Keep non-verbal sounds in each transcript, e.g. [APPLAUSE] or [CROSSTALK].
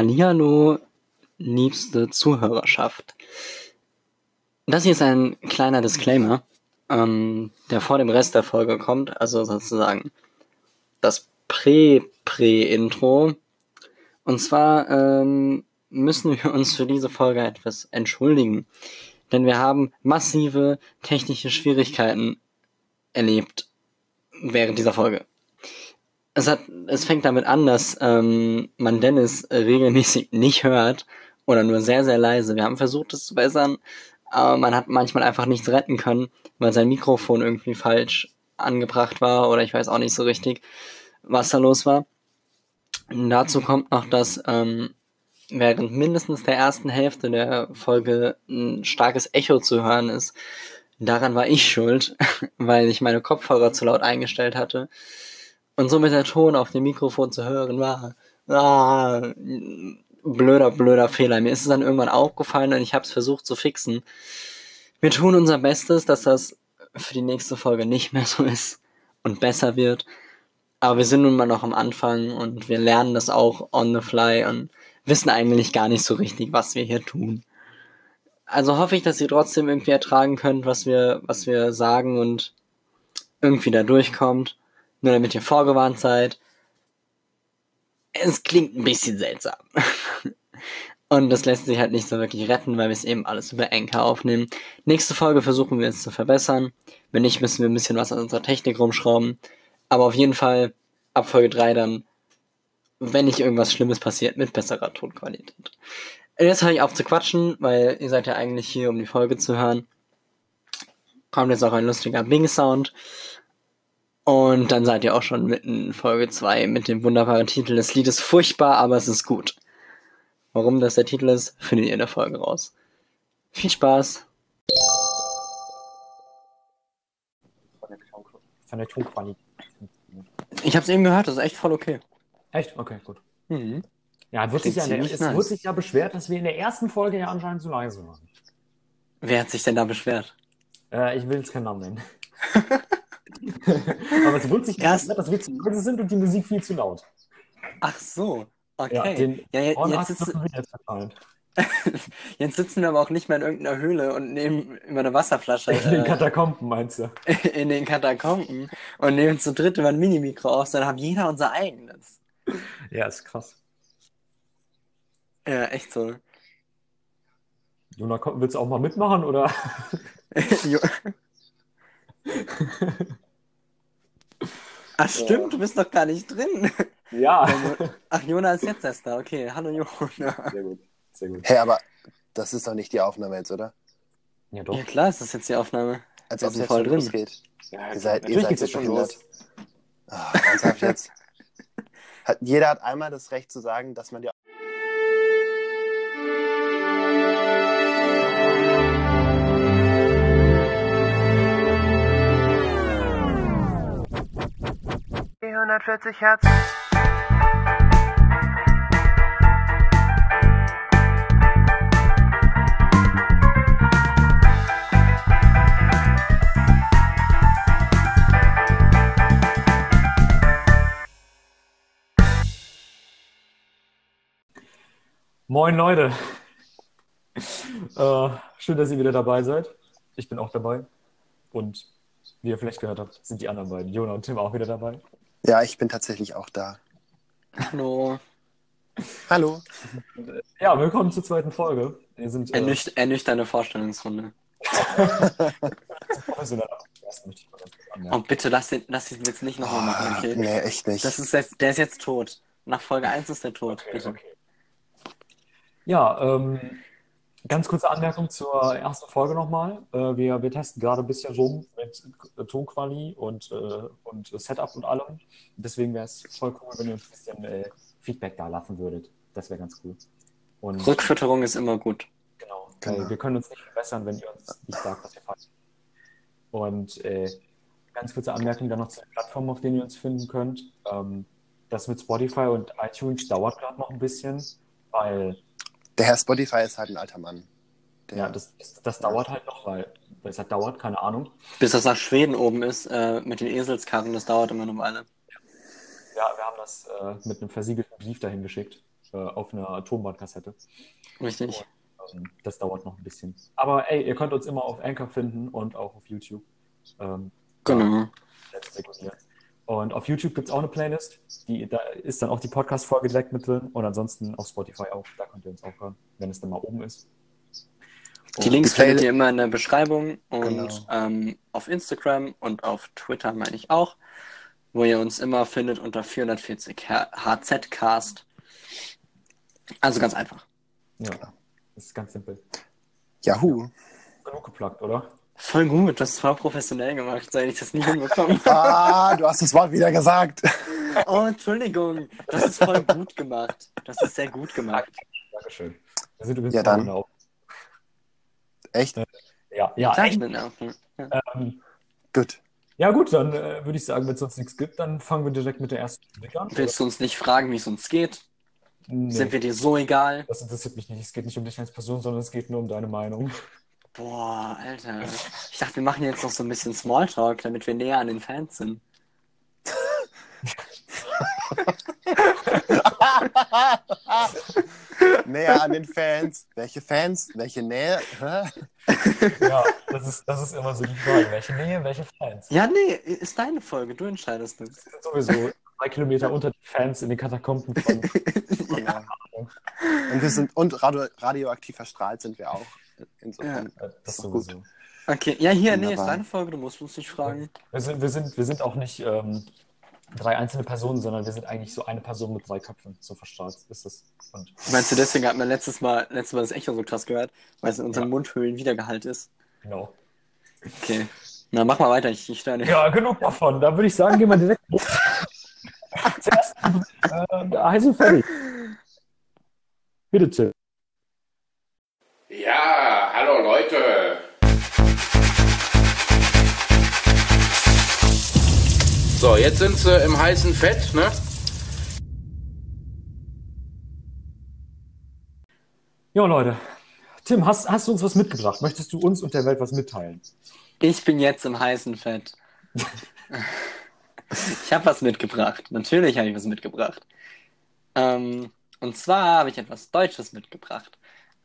Hallihallo, liebste Zuhörerschaft. Das hier ist ein kleiner Disclaimer, ähm, der vor dem Rest der Folge kommt, also sozusagen das Prä-Prä-Intro. Und zwar ähm, müssen wir uns für diese Folge etwas entschuldigen, denn wir haben massive technische Schwierigkeiten erlebt während dieser Folge. Es, hat, es fängt damit an, dass ähm, man Dennis regelmäßig nicht hört oder nur sehr, sehr leise. Wir haben versucht, es zu bessern, aber man hat manchmal einfach nichts retten können, weil sein Mikrofon irgendwie falsch angebracht war oder ich weiß auch nicht so richtig, was da los war. Und dazu kommt noch, dass ähm, während mindestens der ersten Hälfte der Folge ein starkes Echo zu hören ist. Daran war ich schuld, [LAUGHS] weil ich meine Kopfhörer zu laut eingestellt hatte und somit der Ton auf dem Mikrofon zu hören war. Ah, blöder, blöder Fehler. Mir ist es dann irgendwann aufgefallen und ich habe es versucht zu fixen. Wir tun unser Bestes, dass das für die nächste Folge nicht mehr so ist und besser wird. Aber wir sind nun mal noch am Anfang und wir lernen das auch on the fly und wissen eigentlich gar nicht so richtig, was wir hier tun. Also hoffe ich, dass ihr trotzdem irgendwie ertragen könnt, was wir, was wir sagen und irgendwie da durchkommt. Nur damit ihr vorgewarnt seid. Es klingt ein bisschen seltsam. [LAUGHS] Und das lässt sich halt nicht so wirklich retten, weil wir es eben alles über Anchor aufnehmen. Nächste Folge versuchen wir es zu verbessern. Wenn nicht, müssen wir ein bisschen was an unserer Technik rumschrauben. Aber auf jeden Fall ab Folge 3 dann, wenn nicht irgendwas Schlimmes passiert, mit besserer Tonqualität. Jetzt höre ich auf zu quatschen, weil ihr seid ja eigentlich hier, um die Folge zu hören. Kommt jetzt auch ein lustiger Bing-Sound. Und dann seid ihr auch schon mitten in Folge 2 mit dem wunderbaren Titel des Liedes Furchtbar, aber es ist gut. Warum das der Titel ist, findet ihr in der Folge raus. Viel Spaß! Von der Tonqualität. Ich hab's eben gehört, das ist echt voll okay. Echt? Okay, gut. Mhm. Ja, wird sich ja es nice. wurde sich ja beschwert, dass wir in der ersten Folge ja anscheinend zu leise waren. Wer hat sich denn da beschwert? Äh, ich will jetzt keinen Namen nennen. [LAUGHS] Aber es wurde sich Erst- dass wir zu leise sind und die Musik viel zu laut. Ach so, Ja, okay. den Ja, ja, jetzt, sitz, jetzt [LAUGHS] jetzt sitzen wir aber auch nicht mehr in irgendeiner Höhle und nehmen immer eine Wasserflasche [LAUGHS] In den äh, Katakomben, meinst du? [LAUGHS] in den Katakomben und nehmen zu dritt immer ein Minimikro auf, dann haben jeder unser eigenes. Ja, ist krass. Ja, echt so. Jona, willst du auch mal mitmachen, oder? Ach stimmt, du bist doch gar nicht drin. Ja. Ach, Jona ist jetzt erst da. Okay, hallo Jona. Sehr gut. Sehr gut. Hey, aber das ist doch nicht die Aufnahme jetzt, oder? Ja, doch. Ja klar, ist das jetzt die Aufnahme. Als ob es voll schon drin. losgeht. Ja, Ihr seid, ihr seid so jetzt schon behindert. los. Ernsthaft jetzt? [LAUGHS] Hat, jeder hat einmal das Recht zu sagen, dass man die Die 140 Hertz. Moin Leute. Äh, schön, dass ihr wieder dabei seid. Ich bin auch dabei. Und wie ihr vielleicht gehört habt, sind die anderen beiden, Jona und Tim, auch wieder dabei. Ja, ich bin tatsächlich auch da. Hallo. Hallo. Ja, willkommen zur zweiten Folge. Wir sind äh, Ernücht ernüchternde Vorstellungsrunde. [LAUGHS] kurz Oh, bitte, lass den, lass den jetzt nicht nochmal machen, Ah, okay? nee, echt nicht. Das ist jetzt, der ist jetzt tot. Nach Folge 1 ist der tot, Okay, bitte. okay. Ja, ähm, ganz kurze Anmerkung zur ersten Folge nochmal. Äh, wir, wir testen gerade ein bisschen rum mit Tonquali und, äh, und Setup und allem. Deswegen wäre es voll cool, wenn ihr uns ein bisschen äh, Feedback da lassen würdet. Das wäre ganz cool. Und Rückfütterung ist immer gut. genau, Genau. wir können uns nicht verbessern, wenn ihr uns nicht sagt, was wir falsch machen. Und äh, ganz kurze Anmerkung dann noch zu den Plattformen, auf denen ihr uns finden könnt. Ähm, das mit Spotify und iTunes dauert gerade noch ein bisschen, weil Der Herr Spotify ist halt ein alter Mann. Der, Ja, das, das, das dauert halt noch, weil, weil es halt dauert, keine Ahnung. Bis das nach Schweden oben ist, äh, mit den Eselskarren, das dauert immer eine Weile. Ja, wir haben das äh, mit einem versiegelten Brief dahin geschickt. äh, auf einer Tonbandkassette. Richtig. Ähm, das dauert noch ein bisschen. Aber ey, ihr könnt uns immer auf Anchor finden und auch auf YouTube. Ähm, Genau. regulieren. Und auf YouTube gibt es auch eine Playlist. Die, da ist dann auch die Podcast-Folge direkt mit drin. Und ansonsten auf Spotify auch. Da könnt ihr uns auch hören, wenn es dann mal oben ist. Die Links die Playli- findet ihr immer in der Beschreibung und Genau. ähm, auf Instagram und auf Twitter meine ich auch, wo ihr uns immer findet unter 440 HZcast. Also ganz einfach. Ja, das ist ganz simpel. Yahoo. Genug geplagt, oder? Voll gut, das ist voll professionell gemacht, seit ich das nie hinbekommen [LAUGHS] Ah, du hast das Wort wieder gesagt. Oh, Entschuldigung, das ist voll gut gemacht. Das ist sehr gut gemacht. Dankeschön. Wir sind übrigens Ja, dann. auch- Echt? Ja, ja, Klar, ich echt. bin auch. Ja. Ähm, Gut. ja gut, dann äh, würde ich sagen, wenn es sonst nichts gibt, dann fangen wir direkt mit der ersten Rubrik an. Willst du uns nicht fragen, wie es uns geht? Nee, Sind wir dir so egal? das interessiert mich nicht. Es geht nicht um dich als Person, sondern es geht nur um deine Meinung. Boah, Alter. [LAUGHS] Ich dachte, wir machen jetzt noch so ein bisschen Smalltalk, damit wir näher an den Fans sind. [LAUGHS] Näher an den Fans. Welche Fans? Welche Nähe? Ja, das ist, das ist immer so die Frage. Welche Nähe, welche Fans? Ja, nee, ist deine Folge, du entscheidest das. Wir sind sowieso drei Kilometer unter den Fans in den Katakomben [LAUGHS] von. ja. Und wir sind und radio, radioaktiv verstrahlt sind wir auch. Insofern. Äh, Das Ist doch gut. sowieso. Okay, ja, hier, nee, ist Wunderbar. deine Folge, du musst uns nicht fragen. Wir sind, wir sind, wir sind auch nicht ähm, drei einzelne Personen, sondern wir sind eigentlich so eine Person mit drei Köpfen. So verstrahlt ist es. Und Meinst du, deswegen hat man letztes Mal, letztes Mal das Echo so krass gehört, weil es in unseren Ja. Mundhöhlen Wiedergehalt ist? genau. Okay. Na, mach mal weiter, ich, ich nicht. Ja, genug davon. Da würde ich sagen, gehen wir direkt [LAUGHS] zuerst äh, heiß und fertig. Bitte, Tim. Ja, hallo Leute. So, jetzt sind sie im heißen Fett, ne? Ja, Leute. Tim, hast, hast du uns was mitgebracht? Möchtest du uns und der Welt was mitteilen? Ich bin jetzt im heißen Fett. [LAUGHS] ich habe was mitgebracht. Natürlich habe ich was mitgebracht. Ähm, und zwar habe ich etwas Deutsches mitgebracht.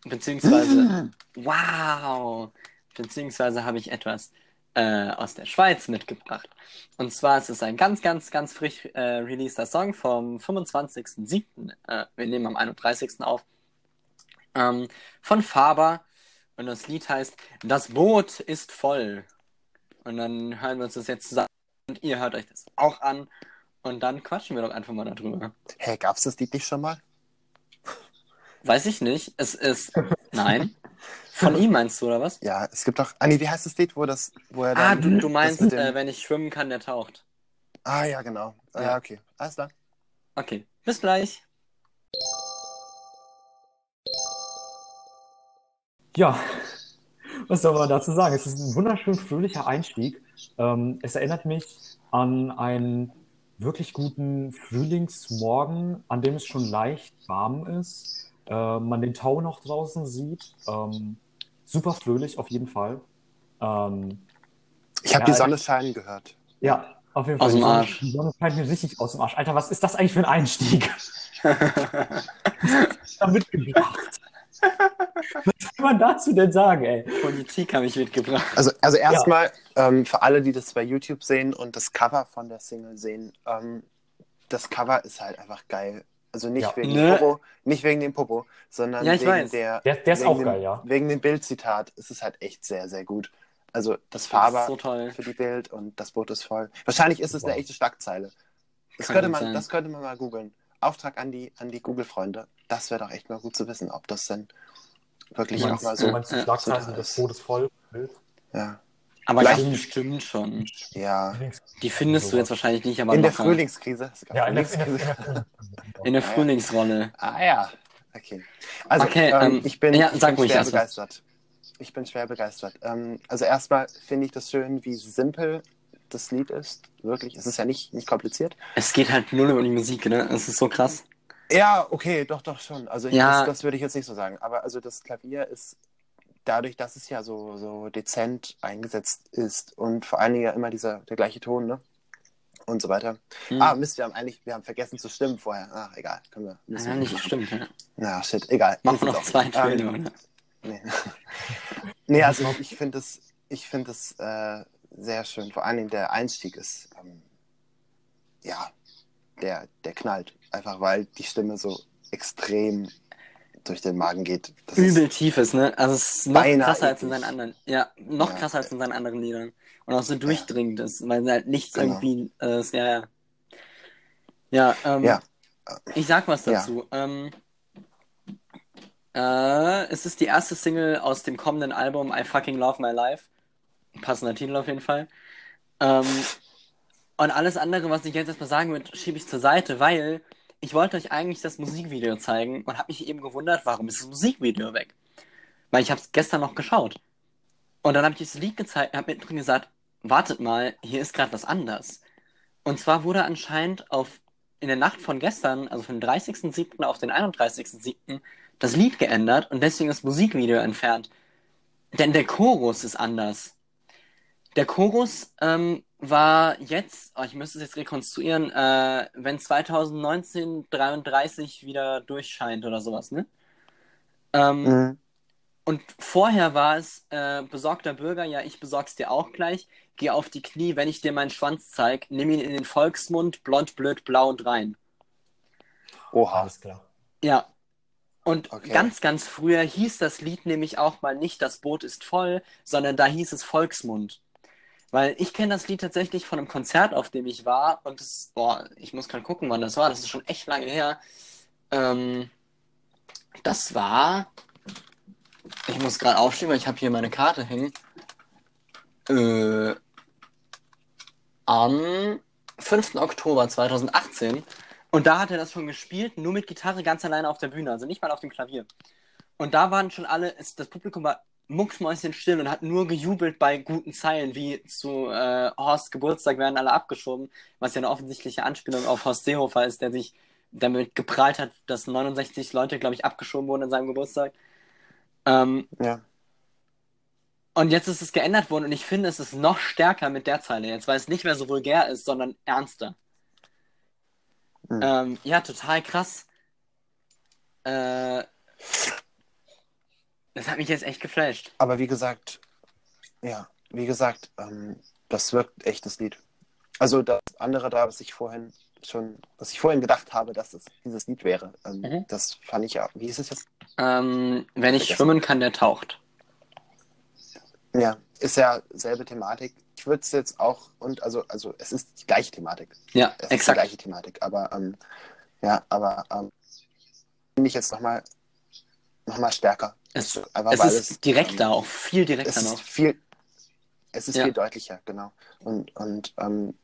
Beziehungsweise, wow! Beziehungsweise habe ich etwas äh, aus der Schweiz mitgebracht. Und zwar ist es ein ganz, ganz, ganz frisch äh, releaster Song vom 25.07. Äh, wir nehmen am 31. auf. Ähm, von Faber. Und das Lied heißt Das Boot ist voll. Und dann hören wir uns das jetzt zusammen. Und ihr hört euch das auch an. Und dann quatschen wir doch einfach mal darüber. Hey, gab's das Lied nicht schon mal? Weiß ich nicht. Es ist. [LAUGHS] Nein. Von ihm meinst du, oder was? Ja, es gibt doch. Ah, nee, wie heißt das Lied, wo das, wo er Ah, dann. du, du das meinst, dem- äh, wenn ich schwimmen kann, der taucht. Ah, ja, genau. Ah, Ja. ja, okay. Alles klar. Okay. Bis gleich. Ja, was soll man dazu sagen? Es ist ein wunderschön fröhlicher Einstieg. Ähm, es erinnert mich an einen wirklich guten Frühlingsmorgen, an dem es schon leicht warm ist, äh, man den Tau noch draußen sieht. Ähm, super fröhlich auf jeden Fall. Ähm, Ich habe Ja, die ich- Sonne scheinen gehört. ja, auf jeden Aus Fall. dem Die Sonne- Arsch. Die Sonne scheint mir richtig aus dem Arsch. Alter, was ist das eigentlich für ein Einstieg? [LAUGHS] da mitgebracht. Was kann man dazu denn sagen, ey? Politik habe ich mitgebracht. Also, also erstmal, ähm, für alle, die das bei YouTube sehen und das Cover von der Single sehen, ähm, das Cover ist halt einfach geil. Also nicht Ja. wegen Ne? dem Popo, nicht wegen dem Popo, sondern Ja, ich wegen weiß. der, Der, der ist wegen auch dem, geil, ja. Wegen dem Bildzitat ist es halt echt sehr, sehr gut. Also das Das ist Faber so für die Bild und das Boot ist voll. Wahrscheinlich ist es eine Wow. echte Schlagzeile. Das Kann könnte, man, sein. das könnte man mal googeln. Auftrag an die, an die Google-Freunde. Das wäre doch echt mal gut zu wissen, ob das denn wirklich Ja. auch mal So so. meinst du äh, Schlagzeilen so des ist. Todes voll? Bild? Ja. Aber Vielleicht- ganz bestimmt schon. ja. Die findest du jetzt wahrscheinlich nicht, aber In der locker. Frühlingskrise. Ja, in der, in der, in Frühlingskrise. In der. Frühlingsrolle. Ah ja. Okay. Also Okay, ähm, ähm, ich bin, ja, ich bin schwer begeistert. Ich bin schwer begeistert. Ähm, also erstmal finde ich das schön, wie simpel das Lied ist. Wirklich. Es ist ja nicht, nicht kompliziert. Es geht halt null über die Musik, ne? Es ist so krass. Ja, okay, doch, doch schon. Also ich, Ja. das, das würde ich jetzt nicht so sagen. Aber also das Klavier ist dadurch, dass es ja so, so dezent eingesetzt ist und vor allen Dingen ja immer dieser der gleiche Ton, ne? und so weiter. Hm. Ah, Mist, wir haben eigentlich, wir haben vergessen zu stimmen vorher. Ach, egal, können wir. müssen ja, wir nicht stimmt. Ja. Na, shit, egal. Machen wir noch zwei. Töne, Ähm? Nee, [LAUGHS] nee also ich finde es, ich finde es äh, sehr schön. Vor allem der Einstieg ist, ähm, ja, der, der knallt. Einfach weil die Stimme so extrem durch den Magen geht. Das Übel Ist, tief ist, ne? Also es ist noch krasser als in seinen anderen. Ja, noch Ja. krasser als in seinen anderen Liedern. Und auch so durchdringend ist, weil halt nichts Genau. irgendwie äh, ist, ja, ja. Ja, ähm, Ja. ich sag was Ja. dazu. Ähm, äh, es ist die erste Single aus dem kommenden Album I Fucking Love My Life. Passender Titel auf jeden Fall. Ähm, und alles andere, was ich jetzt erstmal sagen würde, schiebe ich zur Seite, weil ich wollte euch eigentlich das Musikvideo zeigen und habe mich eben gewundert, warum ist das Musikvideo weg? Weil ich habe es gestern noch geschaut. Und dann habe ich das Lied gezeigt und habe mittendrin gesagt, wartet mal, hier ist gerade was anders. Und zwar wurde anscheinend auf in der Nacht von gestern, also von 30.07. auf den 31.07. das Lied geändert und deswegen das Musikvideo entfernt. Denn der Chorus ist anders. Der Chorus ähm, war jetzt, oh, ich müsste es jetzt rekonstruieren, äh, wenn 2019 33 wieder durchscheint oder sowas, ne? Ähm, Mhm. und vorher war es äh, besorgter Bürger, ja, ich besorg's dir auch gleich. Geh auf die Knie, wenn ich dir meinen Schwanz zeig. Nimm ihn in den Volksmund, blond, blöd, blau und rein. Oha. Alles klar. Ja. Und Okay. ganz, ganz früher hieß das Lied nämlich auch mal nicht Das Boot ist voll, sondern da hieß es Volksmund. Weil ich kenne das Lied tatsächlich von einem Konzert, auf dem ich war. Und es, boah, ich muss gerade gucken, wann das war. Das ist schon echt lange her. Ähm, das war. Ich muss gerade aufstehen, weil ich habe hier meine Karte hängen. Äh, am 5. Oktober 2018. Und da hat er das schon gespielt, nur mit Gitarre ganz alleine auf der Bühne, also nicht mal auf dem Klavier. Und da waren schon alle, das Publikum war mucksmäuschenstill und hat nur gejubelt bei guten Zeilen, wie zu äh, Horst Geburtstag werden alle abgeschoben, was ja eine offensichtliche Anspielung auf Horst Seehofer ist, der sich damit geprahlt hat, dass 69 Leute, glaube ich, abgeschoben wurden an seinem Geburtstag. Ähm, Ja. und jetzt ist es geändert worden und ich finde, es ist noch stärker mit der Zeile jetzt, weil es nicht mehr so vulgär ist, sondern ernster. Mhm. Ähm, ja, total krass. Äh, das hat mich jetzt echt geflasht. Aber wie gesagt, ja, wie gesagt, ähm, das wirkt echt das Lied. Also das andere da, was ich vorhin schon, was ich vorhin gedacht habe, dass es dieses Lied wäre, ähm, Mhm. das fand ich ja. Wie ist es jetzt? Ähm, wenn ich Vergessen. schwimmen kann, der taucht. Ja, ist ja selbe Thematik. Ich würde es jetzt auch und also also es ist die gleiche Thematik. Ja, Es ist die exakt. gleiche Thematik, aber ähm, ja, aber ähm, finde ich jetzt nochmal noch mal stärker. Es, es ist direkter ähm, auch, viel es direkter ist noch. viel, es ist Ja. viel deutlicher, genau. Und, und ähm,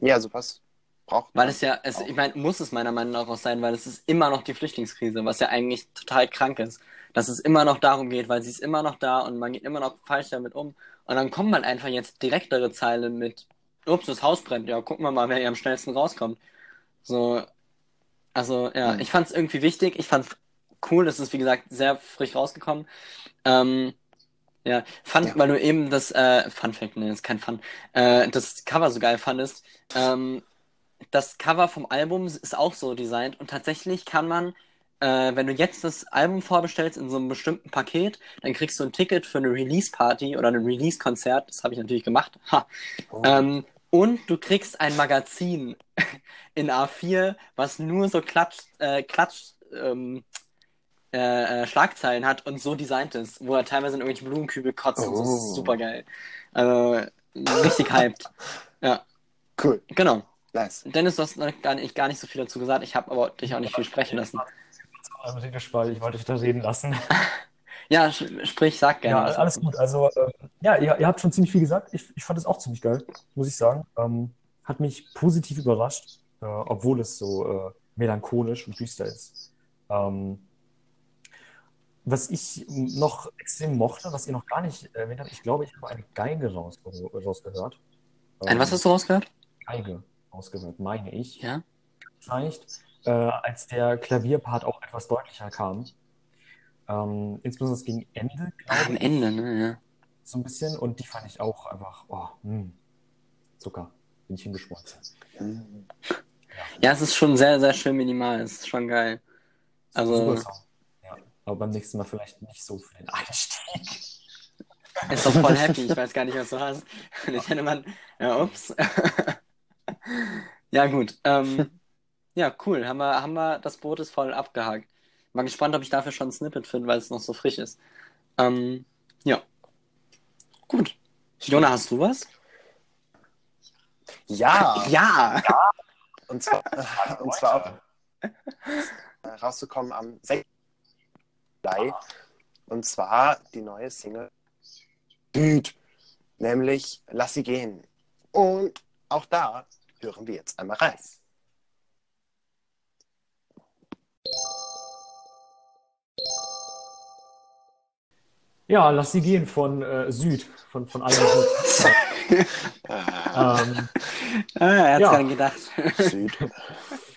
ja, sowas braucht Weil man es ja, es, ich meine, muss es meiner Meinung nach auch sein, weil es ist immer noch die Flüchtlingskrise, was ja eigentlich total krank ist. Dass es immer noch darum geht, weil sie ist immer noch da und man geht immer noch falsch damit um. Und dann kommt man einfach jetzt direktere Zeilen mit, ups, das Haus brennt, ja, gucken wir mal, wer hier am schnellsten rauskommt. So, also, ja, Mhm. ich fand es irgendwie wichtig, ich fand es cool, es ist, wie gesagt, sehr frisch rausgekommen. Ähm, ja, fand, Ja. weil du eben das, äh, Fun Fact, ne, ist kein Fun, äh, das Cover so geil fandest, ähm, das Cover vom Album ist auch so designt und tatsächlich kann man, äh, wenn du jetzt das Album vorbestellst in so einem bestimmten Paket, dann kriegst du ein Ticket für eine Release-Party oder ein Release-Konzert. Das habe ich natürlich gemacht. Ha. Oh. Ähm, und du kriegst ein Magazin [LAUGHS] in A4, was nur so Klatsch, äh, Klatsch, ähm, äh, äh, Schlagzeilen hat und so designt ist, wo er teilweise in irgendwelche Blumenkübel kotzt und so. Das ist Oh. super geil. Also, richtig hyped. [LAUGHS] Ja, Cool, genau. nice. Dennis, du hast noch gar nicht, gar nicht so viel dazu gesagt. Ich habe aber dich auch nicht viel sprechen lassen. Also, ich wollte dich da reden lassen. [LAUGHS] Ja, sprich, sag gerne. Ja, alles gut. Also, ähm, ja, ihr, ihr habt schon ziemlich viel gesagt. Ich, ich fand es auch ziemlich geil, muss ich sagen. Ähm, hat mich positiv überrascht, äh, obwohl es so äh, melancholisch und düster ist. Ähm, was ich noch extrem mochte, was ihr noch gar nicht erwähnt habt, ich glaube, ich habe eine Geige raus, rausgehört. Ein, was hast du rausgehört? Geige rausgehört, meine ich. Ja. Vielleicht, äh, als der Klavierpart auch etwas deutlicher kam. Ähm, insbesondere das gegen Ende, Ah, glaube am Ende, ne? Ja. so ein bisschen und die fand ich auch einfach, oh, mh, Zucker. bin ich hingeschmolzen. Mhm. Ja, es ist schon sehr, sehr schön minimal. Es ist schon geil. Also, Super Song. Ja, aber beim nächsten Mal vielleicht nicht so für den Einstieg. [LAUGHS] ist doch voll [LAUGHS] happy. Ich weiß gar nicht, was du hast. Und ich hätte man, ja, ups. [LAUGHS] Ja, gut. Ähm, ja, cool. Haben wir, haben wir, das Boot ist voll abgehakt. Mal gespannt, ob ich dafür schon ein Snippet finde, weil es noch so frisch ist. Ähm, ja. Gut. Jona, hast du was? Ja, Ja! und zwar, und zwar äh, rauszukommen am 6. Und zwar die neue Single Dude, nämlich Lass sie gehen. Und auch da hören wir jetzt einmal rein. Ja, lass sie gehen von äh, Süd, von, von Alma Süd. [LAUGHS] ähm, [LAUGHS] Ah, er hat's Ja. nicht gedacht. Süd. [LAUGHS]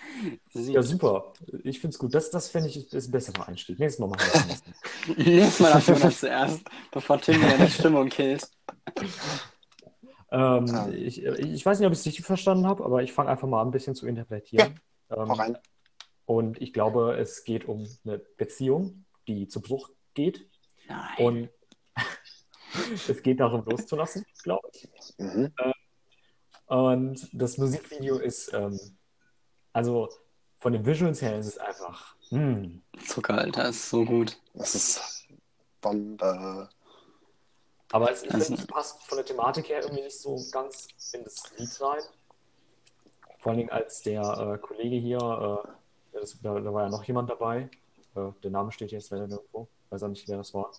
ja, super. Ich finde es gut. Das, das finde ich ist ein besserer Einstieg. Nächstes Mal machen wir das. nächste. [LAUGHS] Nächstes Mal auf Jonas zuerst, bevor Tim wieder die Stimmung killt. Ähm, ich, ich weiß nicht, ob ich es richtig verstanden habe, aber ich fange einfach mal an, ein bisschen zu interpretieren. Ähm, Hau rein. und ich glaube, es geht um eine Beziehung, die zu Bruch geht. Nein. Und [LAUGHS] es geht darum, loszulassen, glaube ich. Mhm. Und das Musikvideo ist, ähm, also von den Visuals her ist es einfach, hm, Zucker, Alter, ist so gut. Das ist Bombe. aber es, Also- passt von der Thematik her irgendwie nicht so ganz in das Lied rein. Vor allen Dingen als der äh, Kollege hier, äh, das, da, da war ja noch jemand dabei, äh, der Name steht jetzt leider nirgendwo, weiß auch nicht, wer das war,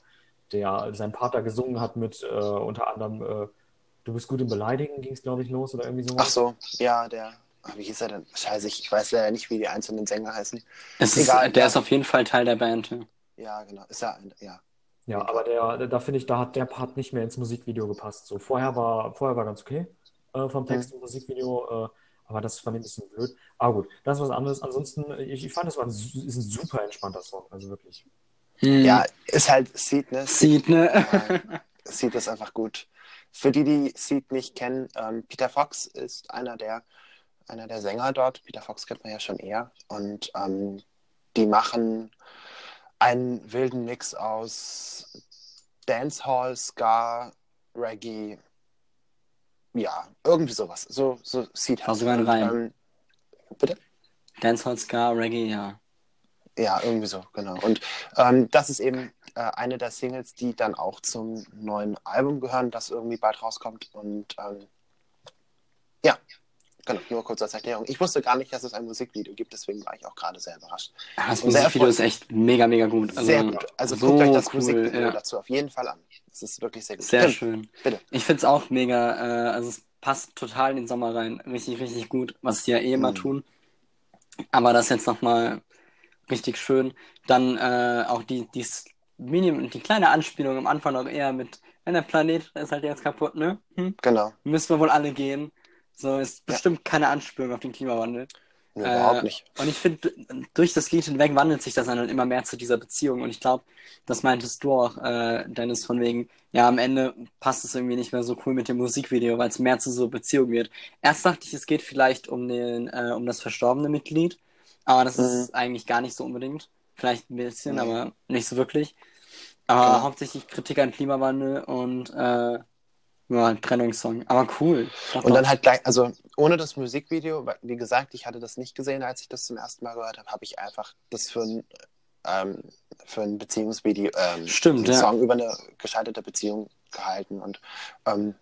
der sein Partner gesungen hat mit äh, unter anderem äh, Du bist gut im Beleidigen, ging es glaube ich los oder irgendwie sowas. Ach so, ja, der. Ah, Wie hieß er denn? Scheiße, ich weiß leider nicht, wie die einzelnen Sänger heißen. Es ist, Egal, der ja. ist auf jeden Fall Teil der Band. ja. Ja, genau. Ist er ein, ja. Ja, aber der, da finde ich, da hat der Part nicht mehr ins Musikvideo gepasst. So, vorher war, vorher war ganz okay äh, vom Text im Musikvideo, äh, aber das fand ich ein bisschen blöd. Aber gut, das ist was anderes. Ansonsten, ich, ich fand, das war ein, ist ein super entspannter Song, also wirklich. Hm. Ja, ist halt Seed, ne? Sieht, ne? Seed ist einfach gut. Für die, die Seed nicht kennen, ähm, Peter Fox ist einer der, einer der Sänger dort. Peter Fox kennt man ja schon eher. Und ähm, die machen einen wilden Mix aus Dancehall, Ska, Reggae. Ja, irgendwie sowas. So, so Seed War sogar ein Reim. ähm, bitte? Dancehall, Ska, Reggae, ja. Ja, irgendwie so, genau. Und ähm, das ist eben äh, eine der Singles, die dann auch zum neuen Album gehören, das irgendwie bald rauskommt. Und ähm, genau, nur kurz als Erklärung. Ich wusste gar nicht, dass es ein Musikvideo gibt, deswegen war ich auch gerade sehr überrascht. Ja, Das Und sehr Musikvideo ist echt mega, mega gut. Also, sehr gut. Also so guckt euch das cool, Musikvideo ja. dazu auf jeden Fall an. Es ist wirklich sehr gut. Sehr Tim, schön. Bitte. Ich finde es auch mega, äh, also es passt total in den Sommer rein. Richtig, richtig gut, was die ja eh immer Mhm. tun. Aber das jetzt nochmal richtig schön. Dann äh, auch die, die, Minim, die kleine Anspielung am Anfang noch eher mit, wenn der Planet ist halt jetzt kaputt, ne? Hm? Genau. Müssen wir wohl alle gehen. So ist bestimmt keine Anspielung auf den Klimawandel. Nee, Äh, überhaupt nicht. Und ich finde, durch das Lied hinweg wandelt sich das dann halt immer mehr zu dieser Beziehung. Und ich glaube, das meintest du auch, äh, Dennis, von wegen, ja, am Ende passt es irgendwie nicht mehr so cool mit dem Musikvideo, weil es mehr zu so Beziehung wird. Erst dachte ich, es geht vielleicht um den, äh, um das verstorbene Mitglied, aber das Mhm. ist eigentlich gar nicht so unbedingt. Vielleicht ein bisschen, Nee. aber nicht so wirklich. Aber Genau. hauptsächlich Kritik an Klimawandel und äh, ja, Trennungssong. Aber cool. Und dann halt gleich, also ohne das Musikvideo, wie gesagt, ich hatte das nicht gesehen, als ich das zum ersten Mal gehört habe, habe ich einfach das für ein, ähm, für ein Beziehungsvideo, ähm, Stimmt, ja. Song über eine gescheiterte Beziehung gehalten. Und, ähm,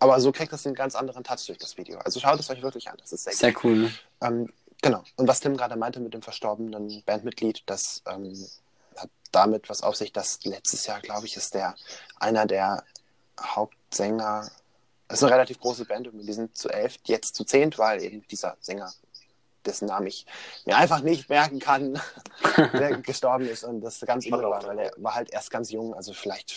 aber so kriegt das einen ganz anderen Touch durch das Video. Also schaut es euch wirklich an, das ist sehr, Sehr cool. Ne? ähm, genau. Und was Tim gerade meinte mit dem verstorbenen Bandmitglied, das ähm, hat damit was auf sich, dass letztes Jahr, glaube ich, ist der einer der Hauptsänger, das ist eine relativ große Band, und die sind zu elf, jetzt zu zehnt, weil eben dieser Sänger, dessen Namen ich mir einfach nicht merken kann, [LAUGHS] der gestorben ist und das ganz übel war, weil er war halt erst ganz jung, also vielleicht,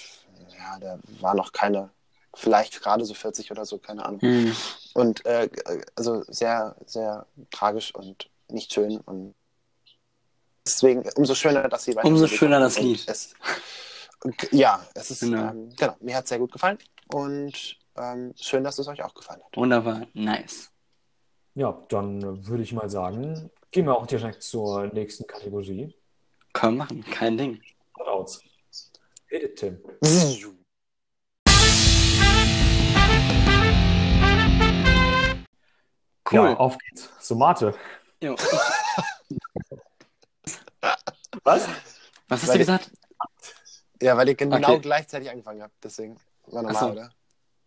ja, der war noch keine, vielleicht gerade so 40 oder so, keine Ahnung. Hm. Und äh, also sehr, sehr tragisch und nicht schön. Und deswegen umso schöner, dass sie weiter Umso schöner das Lied. Es, ja, es ist, Genau. ähm, genau, mir hat es sehr gut gefallen. Und ähm, schön, dass es euch auch gefallen hat. Wunderbar, nice. Ja, dann würde ich mal sagen, gehen wir auch direkt zur nächsten Kategorie. Können wir machen, kein Ding. Shoutouts. Edit Tim. Cool. Ja, auf geht's. Somate. Jo. [LAUGHS] Was? Was hast Weil- du gesagt? Ja, weil ihr genau Okay. gleichzeitig angefangen habt. Deswegen war normal, so. oder?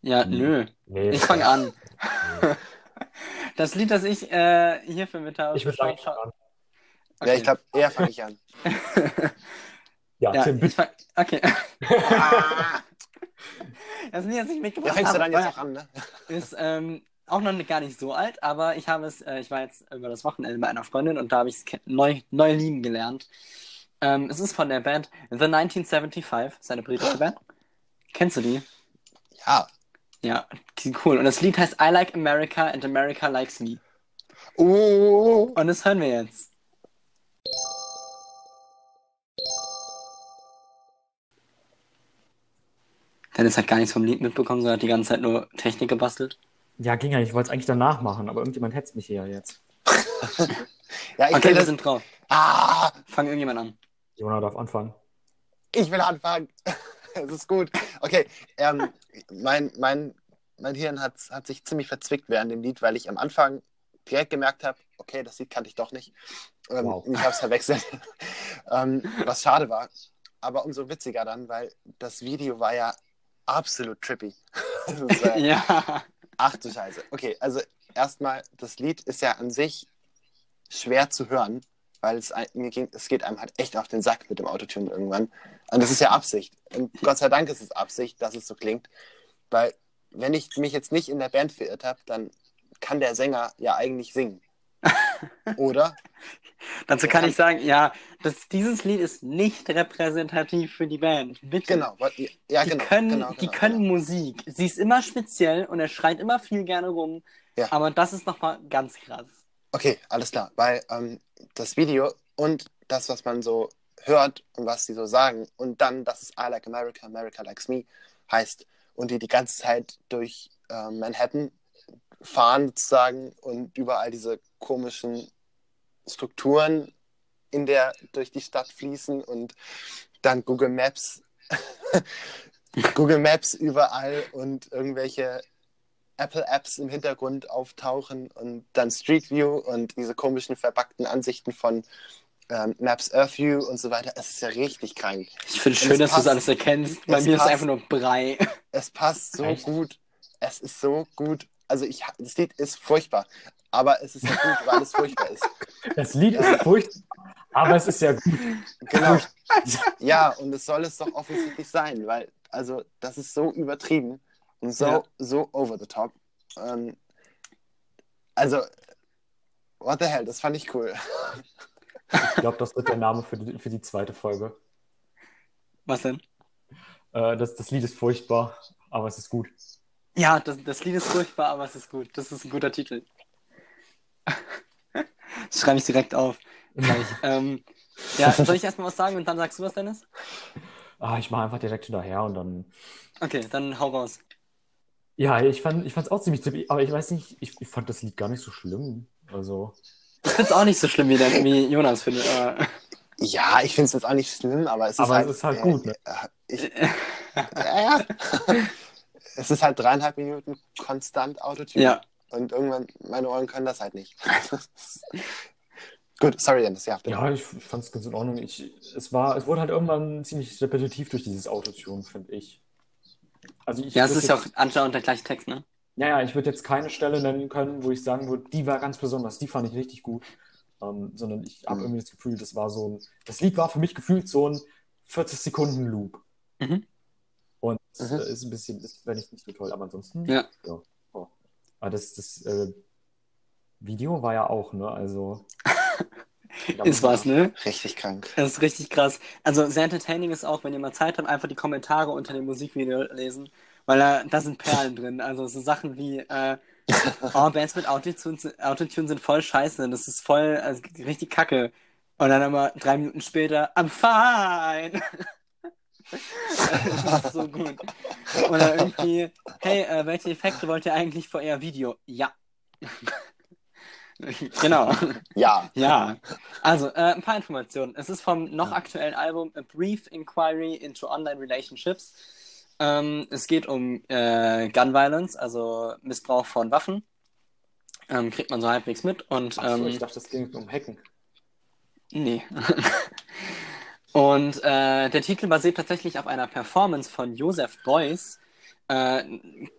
Ja, Hm. nö. Nee, Ich fange an. [LAUGHS] Das Lied, das ich äh, hierfür mit habe. Ich würde sagen, ich an. Ja, ich glaube, eher fange ich an. [LAUGHS] Ja, Ja, Tim, ich bitte. fang, okay. [LAUGHS] Das Lied, das ich ja, mitgebracht fängst du habe, dann jetzt auch an, ne? ist ähm, auch noch gar nicht so alt, aber ich habe es, äh, ich war jetzt über das Wochenende bei einer Freundin und da habe ich es neu, neu lieben gelernt. Ähm, es ist von der Band The 1975, ist eine britische [GASPS] Band. Kennst du die? Ja. Ja, die sind cool. Und das Lied heißt I Like America and America Likes Me. Uh, Und das hören wir jetzt. Dennis hat gar nichts vom Lied mitbekommen, sondern hat die ganze Zeit nur Technik gebastelt. Ja, ging ja. Ich wollte es eigentlich danach machen, aber irgendjemand hetzt mich hier jetzt. [LAUGHS] ja, ich Okay, wir das. sind drauf. Ah, Fang irgendjemand an. Jona darf anfangen. ich will anfangen. [LAUGHS] Es ist gut. Okay, ähm, mein, mein, mein Hirn hat, hat sich ziemlich verzwickt während dem Lied, weil ich am Anfang direkt gemerkt habe, okay, das Lied kannte ich doch nicht. Ähm, Wow. Ich habe es verwechselt. [LAUGHS] ähm, was schade war. Aber umso witziger dann, weil das Video war ja absolut trippy. [LAUGHS] Ist, äh, Ja. Ach du Scheiße. Okay, also erstmal, das Lied ist ja an sich schwer zu hören, weil es, mir ging, es geht einem halt echt auf den Sack mit dem Autotune irgendwann. Und das ist ja Absicht. Und Gott sei Dank ist es Absicht, dass es so klingt. Weil, wenn ich mich jetzt nicht in der Band verirrt habe, dann kann der Sänger ja eigentlich singen. [LAUGHS] Oder? Dazu kann ich sagen, ja, das, dieses Lied ist nicht repräsentativ für die Band. Bitte. Genau. Ja, Die genau. können, genau, die genau, können genau. Musik. Sie ist immer speziell und er schreit immer viel gerne rum. Ja. Aber das ist nochmal ganz krass. Okay, alles klar. Weil ähm, das Video und das, was man so hört und was die so sagen und dann, dass es I like America, America likes me heißt und die die ganze Zeit durch äh, Manhattan fahren sozusagen und überall diese komischen Strukturen in der durch die Stadt fließen und dann Google Maps [LAUGHS] Google Maps überall und irgendwelche Apple Apps im Hintergrund auftauchen und dann Street View und diese komischen verbackten Ansichten von ähm, Maps Earth View und so weiter. Es ist ja richtig krank. Ich finde es schön, es dass du das alles erkennst. Bei mir ist es passt- einfach nur Brei. Es passt so Echt? gut. Es ist so gut. Also ich, das Lied ist furchtbar, aber es ist ja gut, weil es furchtbar ist. [LAUGHS] Das Lied ist furchtbar, aber es ist ja gut. Genau. Ja, und es soll es doch offensichtlich sein, weil also das ist so übertrieben und so Ja. so over the top. Ähm, also what the hell, das fand ich cool. Ich glaube, das wird der Name für die, für die zweite Folge. Was denn? Äh, das, das Lied ist furchtbar, aber es ist gut. Ja, das, das Lied ist furchtbar, aber es ist gut. Das ist ein guter Titel. [LAUGHS] Das schreibe ich direkt auf. [LAUGHS] Ähm, ja, soll ich erstmal was sagen und dann sagst du was, Dennis? Ah, ich mache einfach direkt hinterher und dann. Okay, dann hau raus. Ja, ich fand es auch ziemlich trippy, aber ich weiß nicht, ich, ich fand das Lied gar nicht so schlimm. Also, Ich finde es auch nicht so schlimm, wie, der, wie Jonas findet. Aber... [LAUGHS] Ja, ich finde es jetzt auch nicht schlimm, aber es ist Aber halt, es ist halt äh, gut, ne? äh, Ich, ja, ja. [LAUGHS] es ist halt dreieinhalb Minuten konstant Autotune. Ja, Und irgendwann, meine Ohren können das halt nicht. [LAUGHS] Gut, sorry, Dennis. Ja, bitte. ja, ich, ich fand es ganz in Ordnung. Ich, es war, es wurde halt irgendwann ziemlich repetitiv durch dieses Autotune, finde ich. Also ich ja es ist ja auch anscheinend der gleiche Text, ne? Ja, ja, ich würde jetzt keine Stelle nennen können, wo ich sagen würde, die war ganz besonders, die fand ich richtig gut. Ähm, sondern ich habe Mhm. irgendwie das Gefühl, das war so ein, das Lied war für mich gefühlt so ein 40-Sekunden-Loop. Mhm. Und Mhm. äh, ist ein bisschen, ist, wenn ich nicht so toll, aber ansonsten. Ja. ja. Oh. Aber das, das äh, Video war ja auch, ne? Also. [LAUGHS] Ist was, ne? Richtig krank. Das ist richtig krass. Also sehr entertaining ist auch, wenn ihr mal Zeit habt, einfach die Kommentare unter dem Musikvideo lesen, weil da, da sind Perlen [LAUGHS] drin. Also so Sachen wie, äh, oh, Bands mit Autotune, sind- Autotune sind voll scheiße, das ist voll, also richtig kacke. Und dann immer drei Minuten später, I'm fine. [LAUGHS] das ist so gut. Oder irgendwie, hey, äh, welche Effekte wollt ihr eigentlich für euer Video? Ja. [LAUGHS] genau. Ja. Ja. Also, äh, ein paar Informationen. Es ist vom noch aktuellen Album A Brief Inquiry into Online Relationships. Ähm, es geht um äh, Gun Violence, also Missbrauch von Waffen. Ähm, kriegt man so halbwegs mit. Und Ach so, ähm, ich dachte, das ging um Hacken. Nee. [LAUGHS] Und äh, der Titel basiert tatsächlich auf einer Performance von Joseph Beuys. Äh,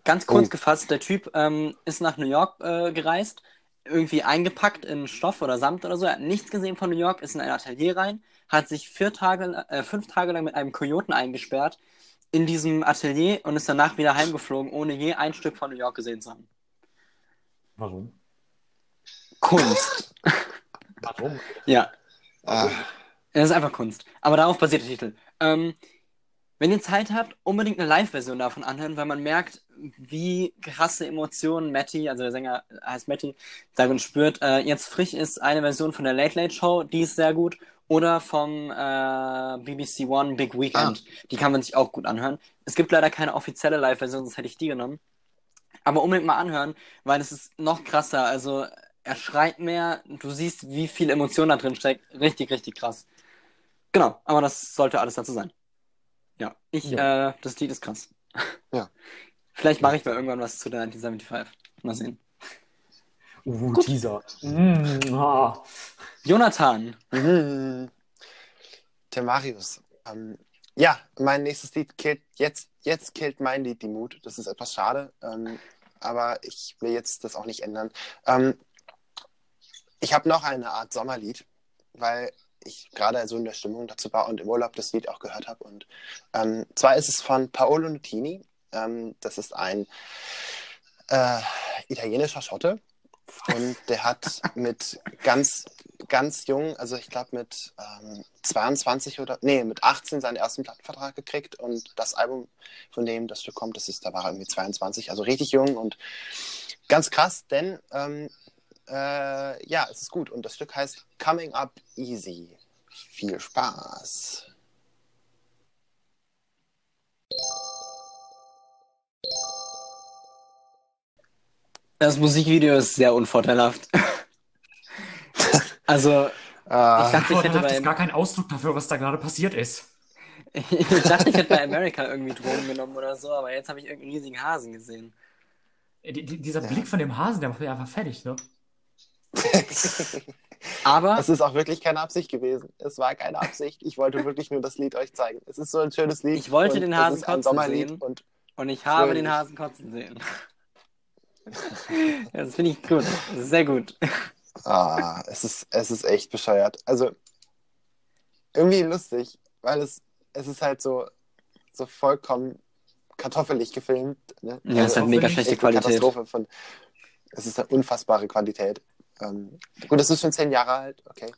ganz kurz Oh. gefasst, der Typ ähm, ist nach New York äh, gereist, irgendwie eingepackt in Stoff oder Samt oder so. Er hat nichts gesehen von New York, ist in ein Atelier rein, hat sich vier Tage, äh, fünf Tage lang mit einem Kojoten eingesperrt in diesem Atelier und ist danach wieder heimgeflogen, ohne je ein Stück von New York gesehen zu haben. Warum? Kunst. [LAUGHS] Warum? ja. Ah, Es ist einfach Kunst. Aber darauf basiert der Titel. Ähm, wenn ihr Zeit habt, unbedingt eine Live-Version davon anhören, weil man merkt, wie krasse Emotionen Matty, also der Sänger heißt Matty, darin spürt. Äh, jetzt frisch ist eine Version von der Late Late Show, die ist sehr gut. Oder vom äh, BBC One Big Weekend. Die kann man sich auch gut anhören. Es gibt leider keine offizielle Live-Version, sonst hätte ich die genommen. Aber unbedingt mal anhören, weil es ist noch krasser. Also er schreit mehr, du siehst, wie viel Emotion da drin steckt. Richtig, richtig krass. Genau, aber das sollte alles dazu sein. Ja, ich, Ja. äh, das Lied ist krass. Ja. [LAUGHS] Vielleicht mache ich mal irgendwann was zu der 1975. Mal sehen. Uh, Teaser. Mm, ah. Jonathan. Mhm. Der Marius. Ähm, ja, mein nächstes Lied killt jetzt, jetzt killt mein Lied die Mut. Das ist etwas schade, ähm, aber ich will jetzt das auch nicht ändern. Ähm, ich habe noch eine Art Sommerlied, weil ich gerade so in der Stimmung dazu war und im Urlaub das Lied auch gehört habe. Und ähm, zwar ist es von Paolo Nutini. Ähm, das ist ein äh, italienischer Schotte. Und der hat [LAUGHS] mit ganz, ganz jung, also ich glaube mit ähm, 22 oder, nee, mit 18 seinen ersten Plattenvertrag gekriegt. Und das Album, von dem das Stück kommt, das ist, da war er irgendwie 22, also richtig jung und ganz krass, denn ähm, äh, ja, es ist gut. Und das Stück heißt Coming Up Easy. Viel Spaß. Das Musikvideo ist sehr unvorteilhaft. [LAUGHS] also, Ah, Ich dachte, ich hätte bei, gar keinen Ausdruck dafür, was da gerade passiert ist. [LAUGHS] ich dachte, ich hätte bei [LAUGHS] America irgendwie Drogen genommen oder so, aber jetzt habe ich irgendeinen riesigen Hasen gesehen. Äh, Die, die, dieser Ja. Blick von dem Hasen, der macht mich einfach fertig, ne? Aber Es ist auch wirklich keine Absicht gewesen. Es war keine Absicht. Ich wollte wirklich nur das Lied euch zeigen. Es ist so ein schönes Lied. Ich wollte den Hasen kotzen Sommerlied sehen. und Und ich habe den Hasen kotzen sehen. Das finde ich gut. Ist sehr gut. ah, es ist es ist echt bescheuert. Also irgendwie lustig, weil es es ist halt so so vollkommen kartoffelig gefilmt. Ne? Ja, es hat mega auch wenn schlechte Qualität. Katastrophe von. Es ist eine unfassbare Qualität. Ähm, gut, es ist schon zehn Jahre alt, okay.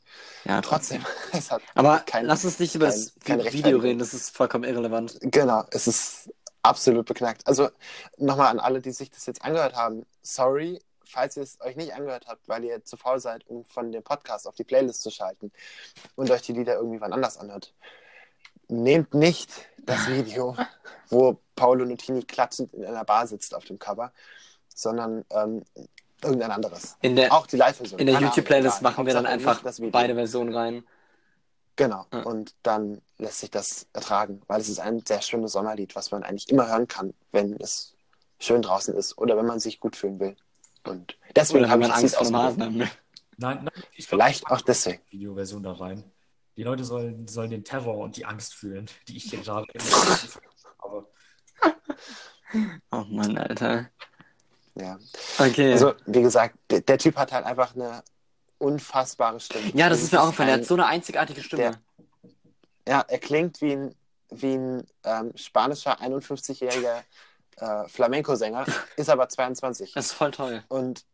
Ja, Trotzdem, [LAUGHS] es hat Aber kein, lass uns nicht über kein- das Video reden, das ist vollkommen irrelevant. Genau, es ist absolut beknackt. Also nochmal an alle, die sich das jetzt angehört haben. Sorry, falls ihr es euch nicht angehört habt, weil ihr zu faul seid, um von dem Podcast auf die Playlist zu schalten und euch die Lieder irgendwie wann anders anhört. Nehmt nicht das [LAUGHS] Video, wo Paolo Nutini klatschend in einer Bar sitzt auf dem Cover, sondern ähm, irgendein anderes. In der, Auch die Live-Version. in der YouTube-Playlist machen wir dann einfach beide Versionen rein. Genau. Ja. Und dann lässt sich das ertragen, weil es ist ein sehr schönes Sommerlied, was man eigentlich immer hören kann, wenn es schön draußen ist oder wenn man sich gut fühlen will. Und deswegen habe man ich Angst vor hat. Nein, nein, ich Vielleicht glaub, auch deswegen. Videoversion da rein. Die Leute sollen, sollen den Terror und die Angst fühlen, die ich hier gerade [LAUGHS] habe. Oh Mann, Alter. Ja. Okay. Also, wie gesagt, der, der Typ hat halt einfach eine unfassbare Stimme. ja, das Also, ist mir auch gefallen. Er hat so eine einzigartige Stimme. Ja, er klingt wie ein, wie ein ähm, spanischer 51-jähriger äh, Flamenco-Sänger, [LAUGHS] ist aber 22. Das ist voll toll. Und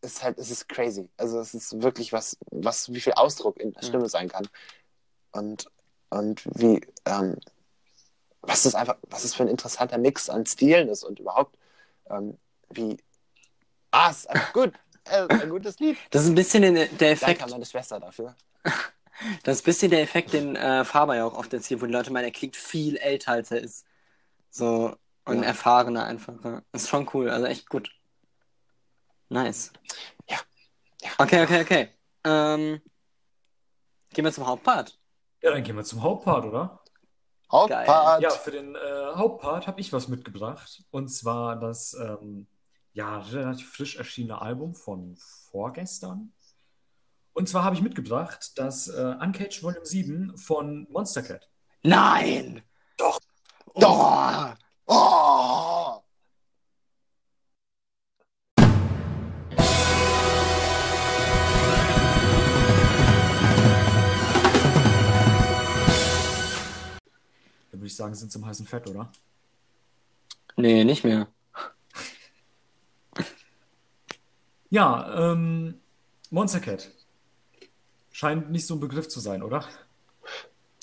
es ist halt, es ist crazy. Also es ist wirklich was, was, wie viel Ausdruck in der. Stimme sein kann. Und, und wie, ähm, was das einfach, was es für ein interessanter Mix an Stilen ist und überhaupt, ähm, wie, ah, es ist einfach gut. Äh, ein gutes Lied. Das ist ein bisschen den, der Danke Effekt. an meine Schwester dafür. [LAUGHS] Das ist ein bisschen der Effekt, den äh, Faber ja auch oft erzählt, wo die Leute meinen, er klingt viel älter, als er ist. So, und Ja. erfahrener einfach. Ist schon cool, also echt gut. Nice. Ja. Ja. Okay, okay, okay. Ähm, gehen wir zum Hauptpart. Ja, dann gehen wir zum Hauptpart, oder? Hauptpart. Ja, für den äh, Hauptpart habe ich was mitgebracht. Und zwar das ähm, ja, relativ frisch erschienene Album von vorgestern. Und zwar habe ich mitgebracht das äh, Uncaged Volume 7 von Monster Cat. Nein! Doch. Doch! Oh! Da würde ich sagen, sind zum heißen Fett, oder? Nee, nicht mehr. Ja, ähm, Monster Cat. Scheint nicht so ein Begriff zu sein, oder?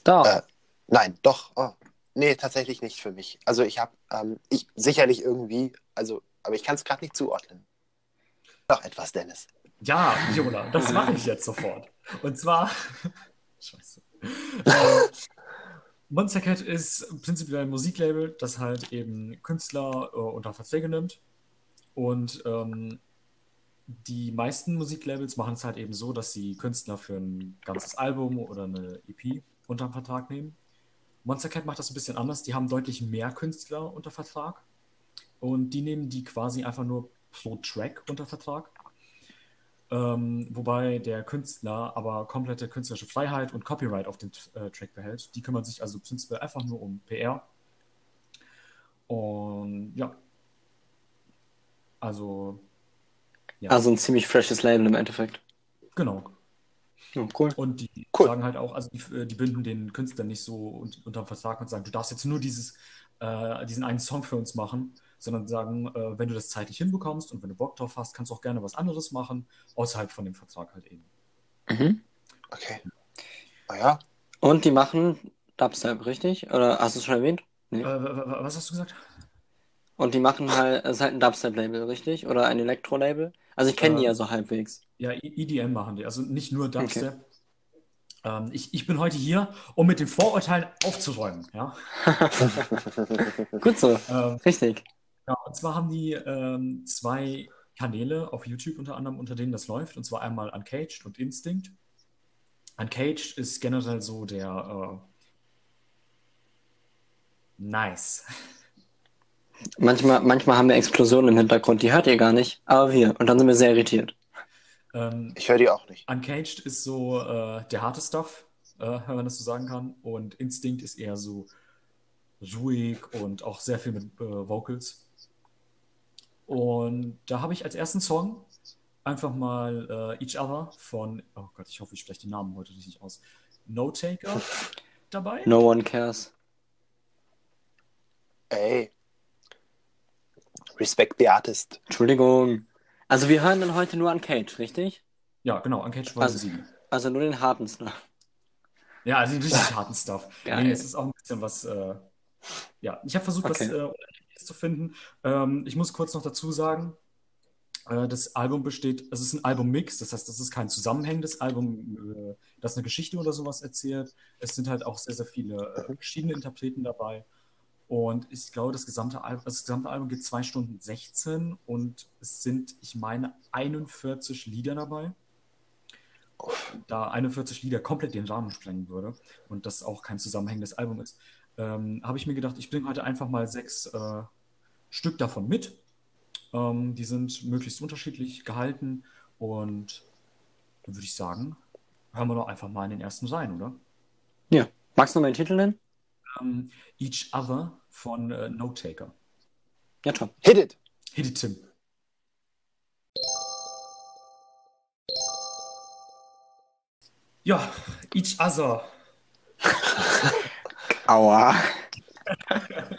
Doch. Äh, Nein, doch. Oh. Nee, tatsächlich nicht für mich. Also ich habe, ähm, ich sicherlich irgendwie, also, aber ich kann es gerade nicht zuordnen. Noch etwas, Dennis. Ja, Viola, das mache ich jetzt sofort. Und zwar, [LAUGHS] scheiße. Äh, Monster Cat ist prinzipiell ein Musiklabel, das halt eben Künstler äh, unter Verträge nimmt. Und ähm, die meisten Musiklabels machen es halt eben so, dass sie Künstler für ein ganzes Album oder eine EP unter Vertrag nehmen. Monster Cat macht das ein bisschen anders. Die haben deutlich mehr Künstler unter Vertrag. Und die nehmen die quasi einfach nur pro Track unter Vertrag. Ähm, wobei der Künstler aber komplette künstlerische Freiheit und Copyright auf den äh, Track behält. Die kümmern sich also prinzipiell einfach nur um PR. Und ja. Also, ja, Also ein ziemlich freshes Label im Endeffekt. genau. Oh, cool. Und die Cool. sagen halt auch, also die, äh, die binden den Künstler nicht so un unter Vertrag und sagen, du darfst jetzt nur dieses, äh, diesen einen Song für uns machen, sondern sagen, äh, wenn du das zeitlich hinbekommst und wenn du Bock drauf hast, kannst du auch gerne was anderes machen, außerhalb von dem Vertrag halt eben. Mhm. Okay. Ah ja. Und die machen Dubstep, richtig? Oder hast du es schon erwähnt? Äh, wa- wa- was hast du gesagt? Und die machen halt, es ist halt ein Dubstep-Label, richtig? Oder ein Elektro-Label? Also ich kenne die Äh, ja so halbwegs. Ja, EDM machen die, also nicht nur Dubstep. Ähm, ich, ich bin heute hier, um mit den Vorurteilen aufzuräumen. Ja? [LAUGHS] Gut so, Ähm, richtig. Ja, und zwar haben die ähm, zwei Kanäle auf YouTube unter anderem, unter denen das läuft. Und zwar einmal Uncaged und Instinct. Uncaged ist generell so der äh, Nice. Manchmal, manchmal haben wir Explosionen im Hintergrund, die hört ihr gar nicht, aber wir. Und dann sind wir sehr irritiert. Ähm, Ich höre die auch nicht. Uncaged ist so äh, der harte Stuff, äh, wenn man das so sagen kann. Und Instinct ist eher so ruhig und auch sehr viel mit äh, Vocals. Und da habe ich als ersten Song einfach mal äh, Each Other von, oh Gott, ich hoffe, ich spreche den Namen heute richtig aus, No Taker [LAUGHS] dabei. No one cares. Ey. Respect the artist. Entschuldigung. Also wir hören dann heute nur an Cage, richtig? Ja, genau, Uncaged Volume Also- 7. Also nur den harten Stuff. Ja, also den richtig [LAUGHS] harten Stuff. Geil. Nee, es ist auch ein bisschen was. Äh, ja, ich habe versucht, was Okay. äh, Unterschiedliches zu finden. Ähm, ich muss kurz noch dazu sagen, äh, das Album besteht, es ist ein Albummix, das heißt, das ist kein zusammenhängendes Album, äh, das eine Geschichte oder sowas erzählt. Es sind halt auch sehr, sehr viele äh, verschiedene Interpreten dabei. Und ich glaube, das gesamte Album, das gesamte Album geht 2 Stunden 16 und es sind, ich meine, 41 Lieder dabei da 41 Lieder komplett den Rahmen sprengen würde und das auch kein zusammenhängendes Album ist, ähm, habe ich mir gedacht, ich bringe heute einfach mal sechs äh, Stück davon mit. Ähm, die sind möglichst unterschiedlich gehalten und dann würde ich sagen, hören wir doch einfach mal in den ersten rein, oder? Ja. Magst du noch den Titel nennen? Ähm, Each Other von äh, Note Taker. Ja, top. Hit it. Hit it, Tim. Ja, Each Other. [LAUGHS] Aua. [LAUGHS]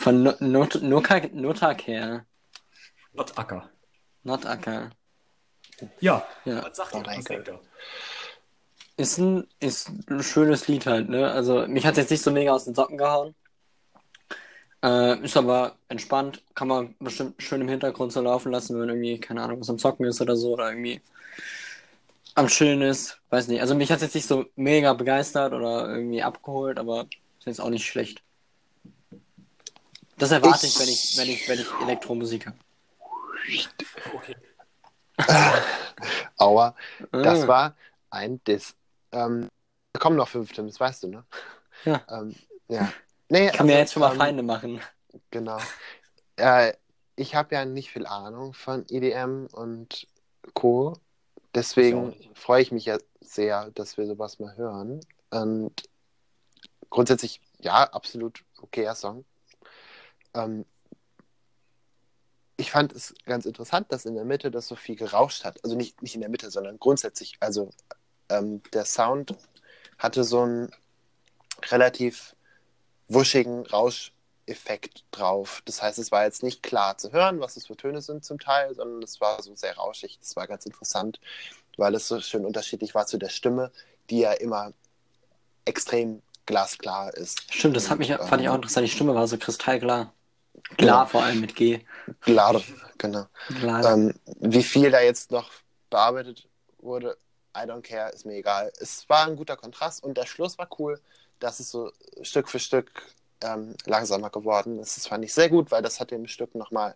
Von no Not Noka Notakare. Not Acker. Not Acker. Ja, Ja. was sagt ihr? Not Was denkt ihr? Ist ein, ist ein schönes Lied halt, ne? Also mich hat jetzt nicht so mega aus den Socken gehauen. Äh, ist aber entspannt, kann man bestimmt schön im Hintergrund so laufen lassen, wenn irgendwie, keine Ahnung, was am Zocken ist oder so, oder irgendwie am schön ist. Weiß nicht. Also mich hat es jetzt nicht so mega begeistert oder irgendwie abgeholt, aber ist jetzt auch nicht schlecht. Das erwarte ich, Ich- wenn ich, wenn ich, wenn ich Elektromusik habe. Okay. [LAUGHS] Aua. Das Ah. war ein Diss. Ähm, da kommen noch fünf das weißt du, ne? Ja. Ähm, ja. Nee, Ich kann mir also, jetzt schon mal ähm, Feinde machen. Genau. Äh, ich habe ja nicht viel Ahnung von EDM und Co. Deswegen freue ich mich ja sehr, dass wir sowas mal hören. Und grundsätzlich, ja, absolut okayer Song. Ähm, ich fand es ganz interessant, dass in der Mitte das so viel gerauscht hat. Also nicht, nicht in der Mitte, sondern grundsätzlich. Also ähm, der Sound hatte so einen relativ wuschigen Rauscheffekt drauf. Das heißt, es war jetzt nicht klar zu hören, was es für Töne sind zum Teil, sondern es war so sehr rauschig. Das war ganz interessant, weil es so schön unterschiedlich war zu der Stimme, die ja immer extrem glasklar ist. Stimmt, das hat mich, fand ich auch ähm, interessant. Die Stimme war so kristallklar. Klar, vor allem mit G. Klar, genau. Klar. Ähm, wie viel da jetzt noch bearbeitet wurde, I don't care, ist mir egal. Es war ein guter Kontrast und der Schluss war cool. Das ist so Stück für Stück ähm, langsamer geworden. Das ist, fand ich sehr gut, weil das hat dem Stück nochmal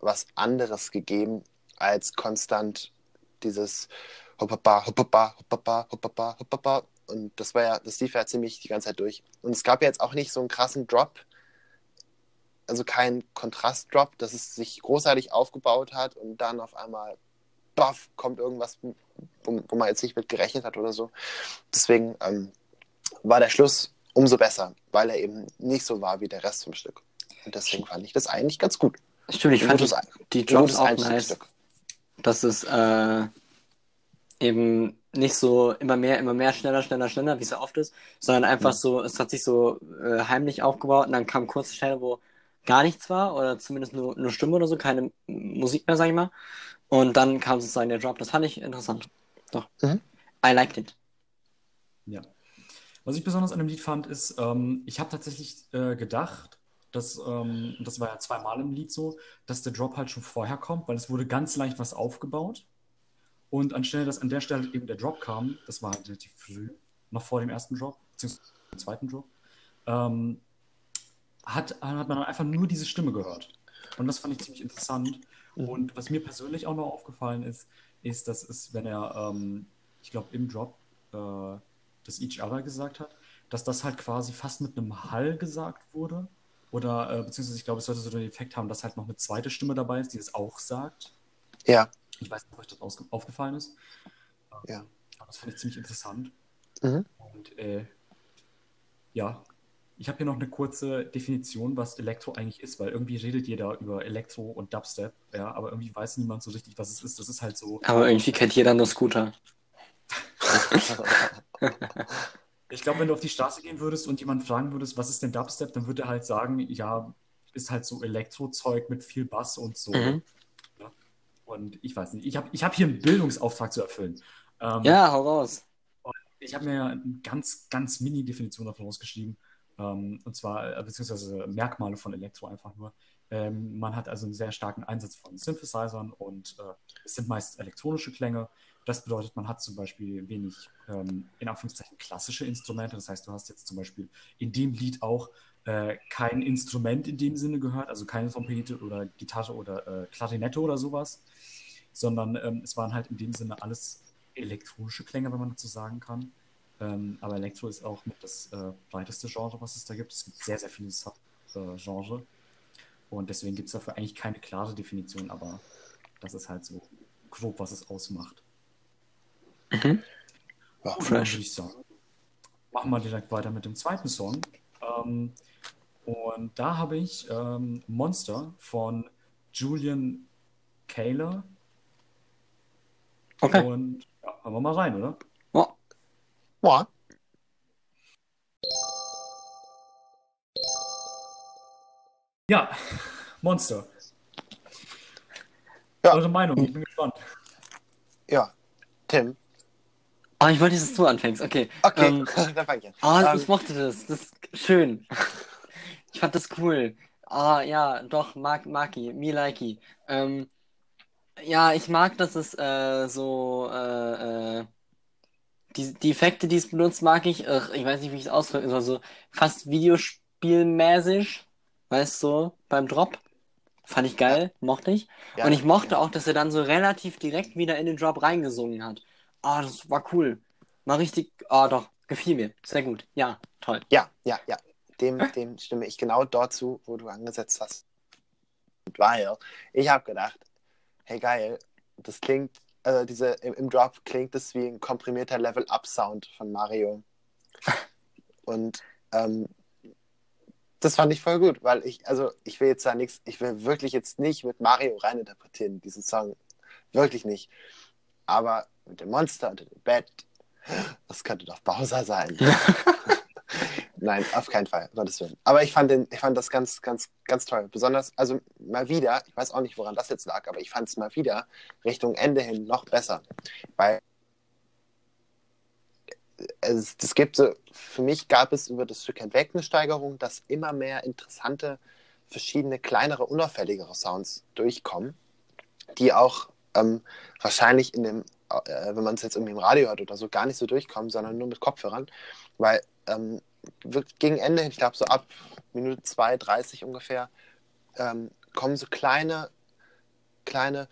was anderes gegeben als konstant dieses Hoppapa, Hoppapa, Hoppapa, Hoppapa, Hoppapa. Und das war ja, das lief ja ziemlich die ganze Zeit durch. Und es gab jetzt auch nicht so einen krassen Drop, also kein Kontrast-Drop, dass es sich großartig aufgebaut hat und dann auf einmal, baff, kommt irgendwas, wo, wo man jetzt nicht mit gerechnet hat oder so. Deswegen ähm, war der Schluss umso besser, weil er eben nicht so war wie der Rest vom Stück. Und deswegen fand ich das eigentlich ganz gut. Stimmt, ich Ein fand gutes, die, die gutes auch nice. Einstiegsstück. dass es äh, eben nicht so immer mehr, immer mehr, schneller, schneller, schneller, wie es ja oft ist, sondern einfach Mhm. so, es hat sich so äh, heimlich aufgebaut und dann kam kurze Stelle, wo gar nichts war oder zumindest nur, nur Stimme oder so, keine Musik mehr, sag ich mal. Und dann kam sozusagen der Drop. Das fand ich interessant. Doch. Mhm. I liked it. Ja. Was ich besonders an dem Lied fand, ist, ähm, ich habe tatsächlich äh, gedacht, dass, ähm, und das war ja zweimal im Lied so, dass der Drop halt schon vorher kommt, weil es wurde ganz leicht was aufgebaut. Und anstelle, dass an der Stelle eben der Drop kam, das war halt relativ früh, noch vor dem ersten Drop, beziehungsweise dem zweiten Drop, ähm, hat, hat man dann einfach nur diese Stimme gehört. Und das fand ich ziemlich interessant. Mhm. Und was mir persönlich auch noch aufgefallen ist, ist, dass es, wenn er, ähm, ich glaube, im Drop äh, das Each Other gesagt hat, dass das halt quasi fast mit einem Hall gesagt wurde. Oder, äh, beziehungsweise ich glaube, es sollte so den Effekt haben, dass halt noch eine zweite Stimme dabei ist, die das auch sagt. Ja, Ich weiß nicht, ob euch das aufgefallen ist. Ja. Aber das finde ich ziemlich interessant. Mhm. Und äh, ja, ich habe hier noch eine kurze Definition, was Elektro eigentlich ist, weil irgendwie redet jeder über Elektro und Dubstep, ja, aber irgendwie weiß niemand so richtig, was es ist. Das ist halt so. Aber irgendwie kennt jeder nur Scooter. [LAUGHS] Ich glaube, wenn du auf die Straße gehen würdest und jemand fragen würdest, was ist denn Dubstep, dann würde er halt sagen, ja, ist halt so Elektrozeug mit viel Bass und so. Mhm. Ja. Und ich weiß nicht, ich habe ich hab hier einen Bildungsauftrag zu erfüllen. Ähm, Ja, hau raus. Ich habe mir ja eine ganz, ganz Mini-Definition davon rausgeschrieben. Ähm, und zwar, äh, beziehungsweise Merkmale von Elektro einfach nur. Ähm, man hat also einen sehr starken Einsatz von Synthesizern und äh, es sind meist elektronische Klänge. Das bedeutet, man hat zum Beispiel wenig, ähm, in Anführungszeichen, klassische Instrumente. Das heißt, du hast jetzt zum Beispiel in dem Lied auch äh, kein Instrument in dem Sinne gehört, also keine Trompete oder Gitarre oder äh, Klarinette oder sowas, sondern ähm, es waren halt in dem Sinne alles elektronische Klänge, wenn man dazu sagen kann. Ähm, aber Elektro ist auch das äh, breiteste Genre, was es da gibt. Es gibt sehr, sehr viele Sub-Genre. Und deswegen gibt es dafür eigentlich keine klare Definition, aber das ist halt so grob, was es ausmacht. Mhm. Ja, dann Fresh. ich sagen, machen wir direkt weiter mit dem zweiten Song. Ähm, und da habe ich ähm, Monster von Julian Kaler. Okay. Und ja, hören wir mal rein, oder? Oh, Ja. Ja, Monster. Ja. Eure Meinung, ich bin gespannt. ja. Tim. oh ich wollte, dass du anfängst. Okay. Okay, Ähm, [LAUGHS] dann fang ich an. Oh, Ähm, ich mochte das. Das ist schön. [LAUGHS] Ich fand das cool. Ah, ja, doch, mag, Maki, me likey. Ähm, Ja, ich mag, dass es äh, so äh, äh, die, die Effekte, die es benutzt, mag ich. Ich weiß nicht, wie ich es ausdrücken soll. So fast Videospielmäßig, weißt du, so, beim Drop. Fand ich geil, mochte ich. Ja, Und ich mochte ja. auch, dass er dann so relativ direkt wieder in den Drop reingesungen hat. Ah, das war cool. War richtig, ah, doch, gefiel mir. Sehr gut. Ja, toll. Ja, ja, ja. Dem, dem stimme ich genau dort zu, wo du angesetzt hast. Weil ich habe gedacht, hey geil, das klingt, also diese im, im Drop klingt das wie ein komprimierter Level-Up-Sound von Mario. [LAUGHS] Und ähm, das fand ich voll gut, weil ich, also ich will jetzt da nichts, ich will wirklich jetzt nicht mit Mario reininterpretieren, diesen Song. Wirklich nicht. Aber mit dem Monster unter dem Bett, das könnte doch Bowser sein. [LAUGHS] Nein, auf keinen Fall, Gottes Willen. Aber ich fand, den, ich fand das ganz, ganz, ganz toll. Besonders, also mal wieder, ich weiß auch nicht, woran das jetzt lag, aber ich fand es mal wieder Richtung Ende hin noch besser. Weil es, es gibt so, für mich gab es über das Stück hinweg eine Steigerung, dass immer mehr interessante, verschiedene, kleinere, unauffälligere Sounds durchkommen, die auch ähm, wahrscheinlich in dem, äh, wenn man es jetzt irgendwie im Radio hört oder so, gar nicht so durchkommen, sondern nur mit Kopfhörern. Weil ähm, gegen Ende hin, ich glaube so ab Minute 2, 30 ungefähr, ähm, kommen so kleine, kleine.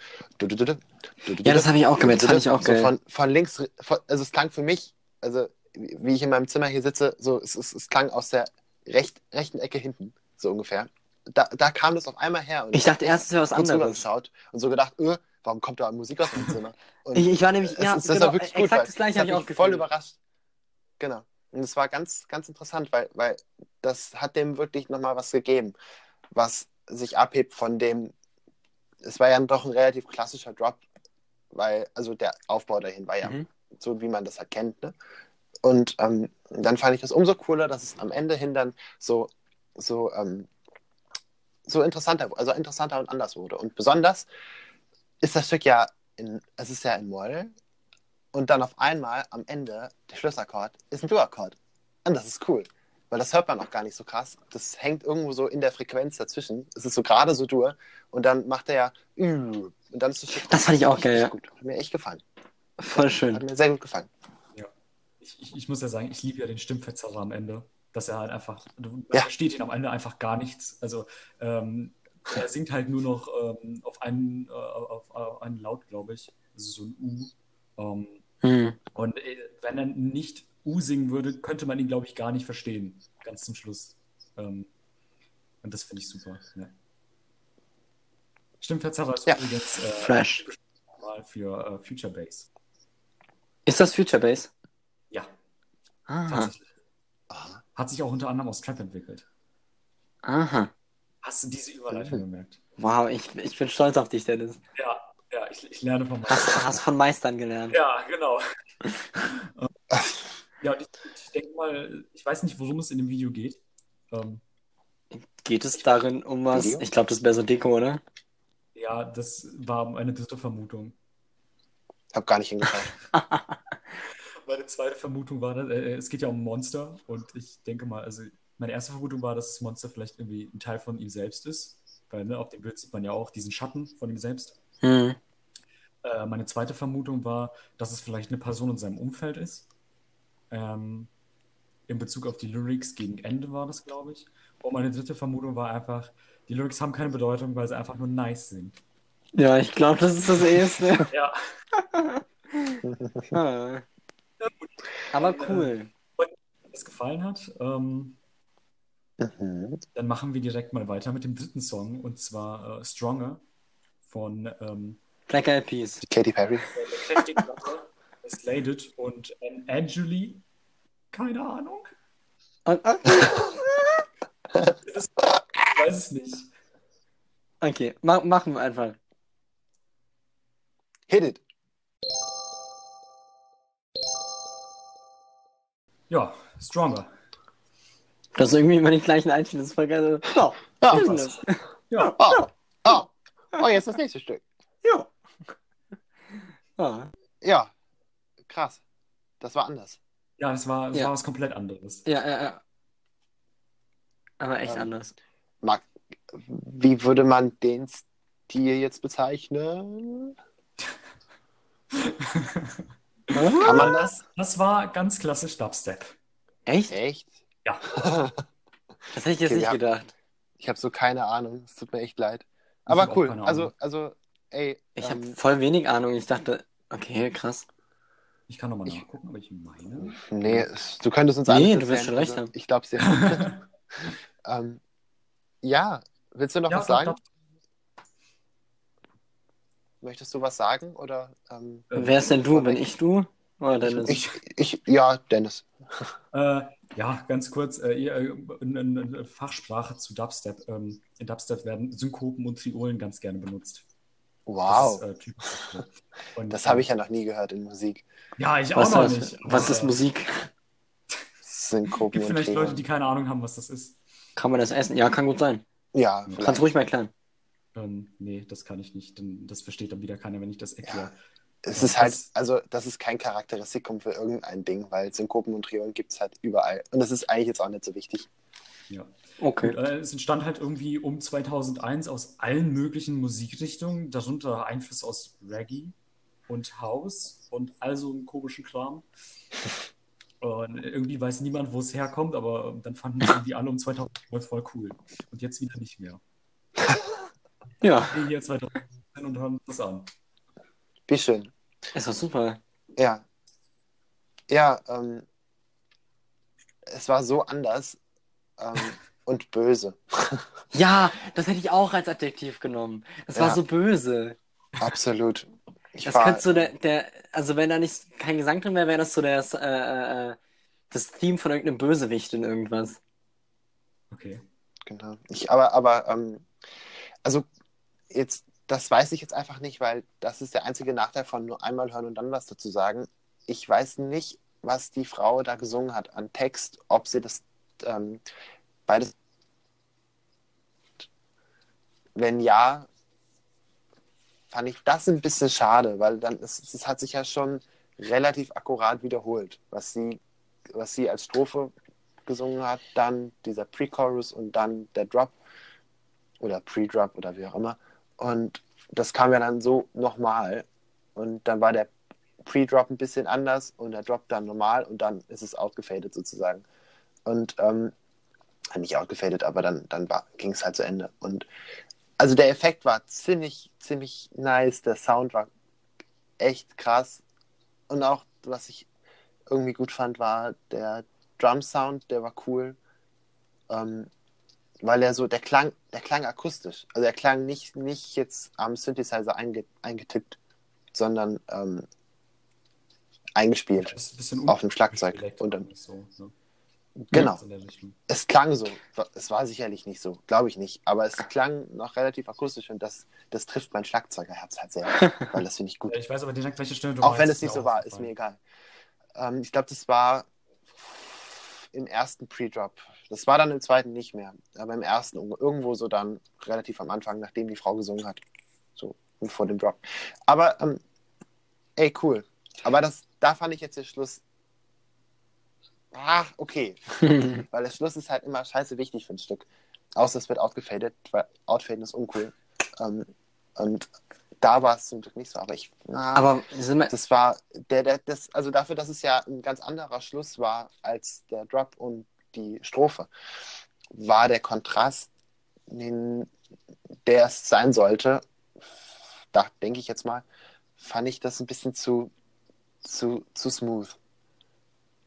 Ja, das habe ich auch gemerkt, das fand ich auch so von, von links, von, also es klang für mich, also wie ich in meinem Zimmer hier sitze, so es, es, es klang aus der recht, rechten Ecke hinten, so ungefähr. Da, da kam das auf einmal her. Und Ich dachte erst, es wäre was anderes. und so gedacht, öh, warum kommt da Musik aus meinem Zimmer? [LAUGHS] Ich, ich war nämlich, es ja, das genau, war wirklich exakt das gleiche habe ich auch voll überrascht. Genau. Und es war ganz, ganz interessant, weil, weil das hat dem wirklich nochmal was gegeben, was sich abhebt von dem, es war ja doch ein relativ klassischer Drop, weil, also der Aufbau dahin war ja Mhm. so, wie man das halt kennt, ne? Und ähm, dann fand ich das umso cooler, dass es am Ende hin dann so, so, ähm, so interessanter, also interessanter und anders wurde. Und besonders ist das Stück ja in, es ist ja in Moll und dann auf einmal am Ende der Schlussakkord ist ein Dur-Akkord. Und das ist cool, weil das hört man auch gar nicht so krass. Das hängt irgendwo so in der Frequenz dazwischen. Es ist so gerade so Dur und dann macht er ja Ü und dann ist das Das fand ich auch geil, ja. gut. Hat mir echt gefallen. Voll Hat schön. mir sehr gut gefallen. Ich, ich, ich muss ja sagen, ich liebe ja den Stimmverzerrer am Ende. Dass er halt einfach, man Ja. versteht ihn am Ende einfach gar nichts. Also ähm, er singt halt nur noch ähm, auf einen, äh, auf, auf einen Laut, glaube ich. Also so ein U. Ähm, Hm. und äh, wenn er nicht U singen würde, könnte man ihn, glaube ich, gar nicht verstehen. Ganz zum Schluss. Ähm, und das finde ich super. Ja. Stimmverzerrer ist Ja. übrigens äh, Fresh. mal für äh, Future Bass. Ist das Future Bass? Ja, Aha. Aha. Hat sich auch unter anderem aus Trap entwickelt. Aha. Hast du diese Überleitung Mhm. gemerkt? Wow, ich, ich bin stolz auf dich, Dennis. Ja, ich, ich lerne von meinem. Hast, hast von Meistern gelernt. Ja, genau. [LAUGHS] ja, und ich, ich denke mal, ich weiß nicht, worum es in dem Video geht. Ähm, Geht es darin um was? Video? Ich glaube, das ist besser Deko, oder? ja, das war meine dritte Vermutung. Hab gar nicht hingeschaut. [LAUGHS] Meine zweite Vermutung war, dass, äh, es geht ja um ein Monster und ich denke mal, also meine erste Vermutung war, dass das Monster vielleicht irgendwie ein Teil von ihm selbst ist, weil ne, auf dem Bild sieht man ja auch diesen Schatten von ihm selbst. Hm. Äh, meine zweite Vermutung war, dass es vielleicht eine Person in seinem Umfeld ist. Ähm, in Bezug auf die Lyrics gegen Ende war das, glaube ich. Und meine dritte Vermutung war einfach, die Lyrics haben keine Bedeutung, weil sie einfach nur nice sind. Ja, ich glaube, das ist das Erste. [LAUGHS] Ja. [LAUGHS] Aber cool. wenn es gefallen hat, ähm, Mhm. dann machen wir direkt mal weiter mit dem dritten Song und zwar äh, Stronger von ähm, Black Eyed Peas. Katy Perry. [LAUGHS] Slated und Anne Angeli. Keine Ahnung. Und, [LAUGHS] ah, Das, ich weiß es nicht. okay, mach, machen wir einfach. Hit it. Ja, Stronger. Das ist irgendwie immer die gleichen Einstellungen. Das ist voll geil. Ja, Ja, Business. Ja, Oh, oh. oh, jetzt das nächste Stück. Ja. Ah. Ja, krass. Das war anders. ja das, war, das Ja. war was komplett anderes. Ja, ja, ja. Aber echt Ähm, anders. Marc, wie würde man den ihr jetzt bezeichnet? [LAUGHS] Kann man das? Das war ganz klassisch Dubstep. Echt? Echt? Ja. [LAUGHS] Das hätte ich jetzt Okay, nicht ja. gedacht. Ich habe so keine Ahnung. Es tut mir echt leid. Aber hab cool. Also, also, ey. Ich habe ähm, voll wenig Ahnung. Ich dachte, okay, krass. Ich kann nochmal nachgucken, aber ich meine. nee, es- du könntest uns Nee, du wirst schon recht also, haben. Ich glaub's dir. [LAUGHS] ähm, ja, willst du noch Ja, was sagen? doch. Möchtest du was sagen? Oder ähm, Äh, Wer ist denn du? Bin ich du? Oder Dennis? ich, ich, ja, Dennis. Äh, ja, ganz kurz, äh, ihr, äh, eine, eine Fachsprache zu Dubstep. Ähm, in Dubstep werden Synkopen und Triolen ganz gerne benutzt. Wow. Das, ist, äh. Und, Das habe ich ja noch nie gehört in Musik. Ja, ich auch was, noch was, nicht. was ist äh, Musik? Synkopen [LAUGHS] gibt vielleicht. Leute, die keine Ahnung haben, was das ist. Kann man das essen? Ja, kann gut sein. Ja, Kannst vielleicht. ruhig mal erklären. Ähm, nee, das kann ich nicht, denn das versteht dann wieder keiner, wenn ich das erkläre. Es Ja, ist halt, das- also das ist kein Charakteristikum für irgendein Ding, weil Synkopen und Triolen gibt es halt überall. Und das ist eigentlich jetzt auch nicht so wichtig. Ja. Okay. Gut, äh, es entstand halt irgendwie um 2001 aus allen möglichen Musikrichtungen, darunter Einflüsse aus Reggae und House und all so einen komischen Kram. Und irgendwie weiß niemand, wo es herkommt, aber dann fanden es irgendwie alle um 2012 voll cool. Und jetzt wieder nicht mehr. [LAUGHS] Ja, Wir hier 2010 und hören uns das an. Wie schön. ist doch super. Ja. Ja, ähm, es war so anders ähm, und böse. [LAUGHS] Ja, das hätte ich auch als Adjektiv genommen. Das war Ja. so böse. Absolut. Ich Das war, könnte so der, der, also wenn da nicht kein Gesang drin wäre, wäre das so das, äh, äh, das Theme von irgendeinem Bösewicht in irgendwas. Okay. genau. Ich, aber, aber, ähm, also jetzt, das weiß ich jetzt einfach nicht, weil das ist der einzige Nachteil von nur einmal hören und dann was dazu sagen. Ich weiß nicht, was die Frau da gesungen hat an Text, ob sie das ähm, beides. Wenn ja, fand ich das ein bisschen schade, weil dann ist, es hat sich ja schon relativ akkurat wiederholt, was sie, was sie als Strophe gesungen hat, dann dieser Pre-Chorus und dann der Drop oder Pre-Drop oder wie auch immer. Und das kam ja dann so nochmal. Und dann war der Pre-Drop ein bisschen anders und der Drop dann normal und dann ist es outgefadet sozusagen. Und ähm, nicht outgefadet, aber dann, dann ging es halt zu Ende. Und also der Effekt war ziemlich, ziemlich nice. Der Sound war echt krass. Und auch, was ich irgendwie gut fand, war der Drum-Sound, der war cool. Ähm, weil er so, der klang, der klang akustisch. Also er klang nicht, nicht jetzt am Synthesizer einge, eingetippt, sondern ähm, eingespielt. Auf dem Schlagzeug. Und dann- so, ne? Genau. Es klang so. Es war sicherlich nicht so, glaube ich nicht. Aber es klang noch relativ akustisch und das, das trifft mein Schlagzeugerherz halt sehr. [LAUGHS] weil das finde ich gut. Ich weiß aber direkt, welche Stelle du Auch wenn es nicht so war, ist mir egal. Ähm, ich glaube, das war im ersten Pre-Drop. Das war dann im zweiten nicht mehr. Aber im ersten irgendwo so dann relativ am Anfang, nachdem die Frau gesungen hat. So vor dem Drop. Aber, ähm, ey, cool. Aber das, da fand ich jetzt den Schluss. Ah, okay. [LAUGHS] Weil der Schluss ist halt immer scheiße wichtig für ein Stück. Außer es wird outgefadet, weil Outfaden ist uncool. Ähm, und da war es zum Glück nicht so. Aber ich. ah, Aber das war der, der, das, also dafür, dass es ja ein ganz anderer Schluss war als der Drop und die Strophe, war der Kontrast, den, der es sein sollte, da denke ich jetzt mal, fand ich das ein bisschen zu, zu, zu smooth.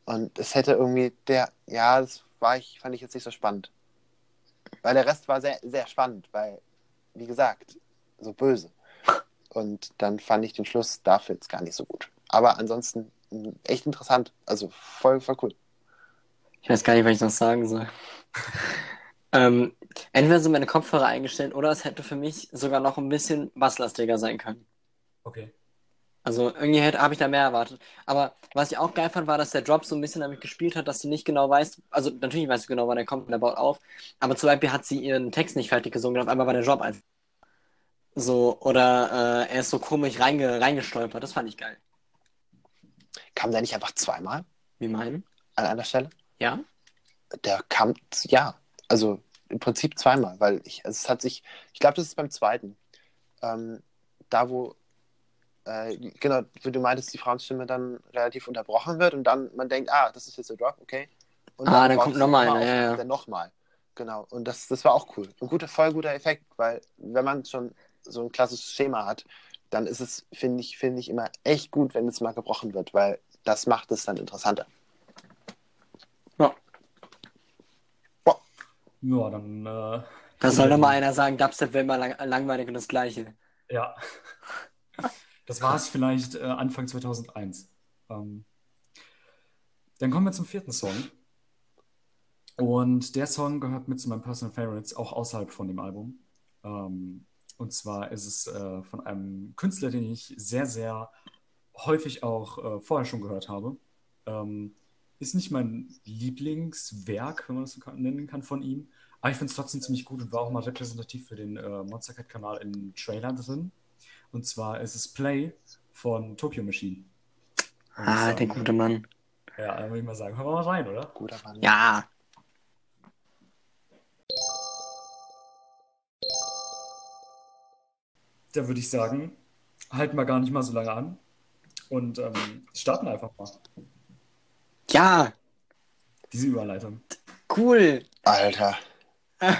Und es hätte irgendwie der, ja, das war ich, fand ich jetzt nicht so spannend. Weil der Rest war sehr, sehr spannend, weil, wie gesagt, so böse. Und dann fand ich den Schluss dafür jetzt gar nicht so gut. Aber ansonsten mh, echt interessant. Also voll, voll cool. ich weiß gar nicht, was ich noch sagen soll. [LAUGHS] ähm, entweder sind meine Kopfhörer eingestellt oder es hätte für mich sogar noch ein bisschen basslastiger sein können. Okay. Also irgendwie habe ich da mehr erwartet. Aber was ich auch geil fand, war, dass der Drop so ein bisschen damit gespielt hat, dass du nicht genau weißt, also natürlich weißt du genau, wann er kommt und er baut auf, aber zum Beispiel hat sie ihren Text nicht fertig gesungen und auf einmal war der Drop einfach so, oder äh, er ist so komisch reinge, reingestolpert. Das fand ich geil. Kam der nicht einfach zweimal Wie meinen? an einer Stelle? Ja? Der kam, ja, also im Prinzip zweimal, weil ich, also es hat sich, ich glaube, das ist beim zweiten. ähm, da wo, äh, genau, wie du meintest, die Frauenstimme dann relativ unterbrochen wird und dann man denkt, ah, das ist jetzt der Drop, okay. Und Ah, dann baut kommt nochmal einer, ja, ja. Dann nochmal. Genau. Und das, das war auch cool. Ein guter, voll guter Effekt, weil wenn man schon so ein klassisches Schema hat, dann ist es, finde ich, finde ich immer echt gut, wenn es mal gebrochen wird, weil das macht es dann interessanter. Ja, dann, äh, Das soll [LAUGHS] doch mal einer sagen, Dubstep wäre immer lang langweilig und das Gleiche. ja. [LAUGHS] Das war es vielleicht äh, Anfang 2001. Ähm, dann kommen wir zum vierten Song. Und der Song gehört mit zu meinen Personal Favorites, auch außerhalb von dem Album. Ähm, und zwar ist es äh, von einem Künstler, den ich sehr, sehr häufig auch äh, vorher schon gehört habe. Ähm, ist nicht mein Lieblingswerk, wenn man das so nennen kann, von ihm. Aber ich finde es trotzdem ziemlich gut und war auch mal repräsentativ für den äh, Monster Cat-Kanal im Trailer drin. Und zwar ist es Play von Tokyo Machine. Und, Ah, der gute Mann. Ja, dann würde ich mal sagen, hören wir mal rein, oder? Guter Mann. Ja. Da würde ich sagen, halten wir gar nicht mal so lange an und ähm, starten einfach mal Ja, diese Überleitung. cool. Alter. [LAUGHS]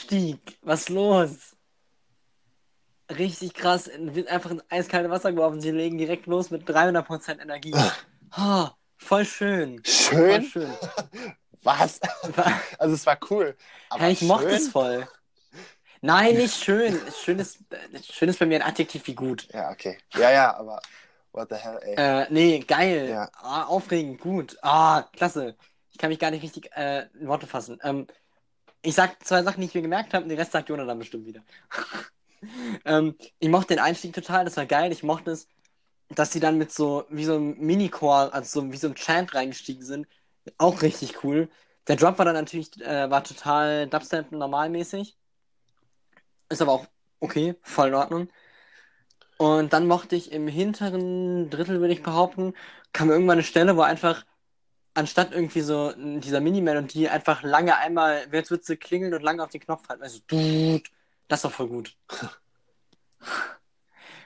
Stieg, was los? Richtig krass, wird einfach ins eiskalte Wasser geworfen. Sie legen direkt los mit 300% Energie. Oh, voll schön. Voll Schön? schön. [LAUGHS] Was? [LAUGHS] Also es war cool. Aber Ja, ich mochte schön? es voll. Nein, [LAUGHS] nicht schön. Schön ist, schön ist bei mir ein Adjektiv wie gut. Ja, okay. Ja, ja, aber what the hell, ey. Äh, nee, geil. Ja. Ah, aufregend, gut. Ah, klasse. Ich kann mich gar nicht richtig äh, in Worte fassen. Ähm, ich sag zwei Sachen, die ich mir gemerkt habe, und den Rest sagt Jonah dann bestimmt wieder. Ähm, ich mochte den Einstieg total, das war geil. Ich mochte es, dass sie dann mit so, wie so einem Mini-Chor, also so, wie so ein Chant reingestiegen sind. Auch richtig cool. Der Drop war dann natürlich, äh, war total Dubstep normalmäßig. Ist aber auch okay, voll in Ordnung. Und dann mochte ich im hinteren Drittel, würde ich behaupten, kam irgendwann eine Stelle, wo einfach anstatt irgendwie so dieser Mini-Melodie einfach lange einmal, jetzt wird sie klingeln und lange auf den Knopf halten. Also, tut. Das war voll gut. [LAUGHS]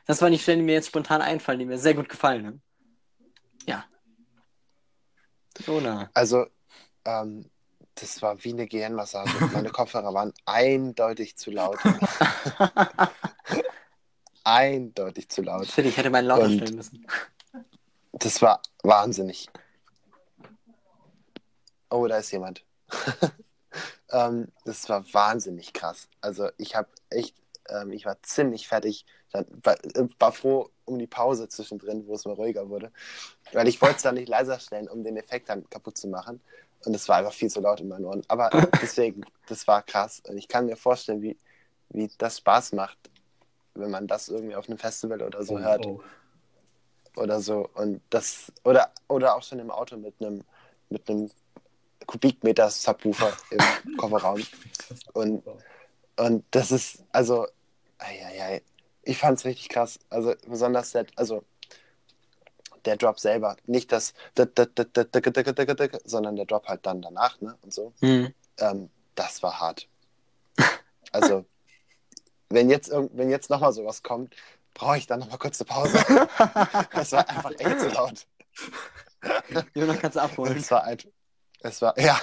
Das waren die Stellen, die mir jetzt spontan einfallen, die mir sehr gut gefallen haben. Ja. Jonah. Also, ähm, das war wie eine Gehirnmassage. [LAUGHS] Meine Kopfhörer waren eindeutig zu laut. [LAUGHS] eindeutig zu laut. Shit, ich hätte meinen lauter Und- stellen müssen. Das war wahnsinnig. Oh, da ist jemand. Ähm, das war wahnsinnig krass. Also ich habe echt, ähm, ich war ziemlich fertig. Dann war, äh, war froh um die Pause zwischendrin, wo es mal ruhiger wurde. Weil ich wollte es dann nicht leiser stellen, um den Effekt dann kaputt zu machen. Und es war einfach viel zu laut in meinen Ohren. Aber [LAUGHS] deswegen, das war krass. Und ich kann mir vorstellen, wie, wie das Spaß macht, wenn man das irgendwie auf einem Festival oder so Oh, hört oh. oder so und das oder oder auch schon im Auto mit einem mit einem Kubikmeter Subwoofer im [LAUGHS] Kofferraum. Und und das ist also ei, ei, ei. ich fand es richtig krass. Also besonders der also der Drop selber. Nicht das sondern der Drop halt dann danach ne und so. Hm. ähm, das war hart. Also wenn jetzt wenn jetzt noch mal sowas kommt brauche ich dann noch mal kurz eine Pause. [LAUGHS] Das war einfach echt zu laut. Jonah kannst du abholen. Es war ein, es war, ja.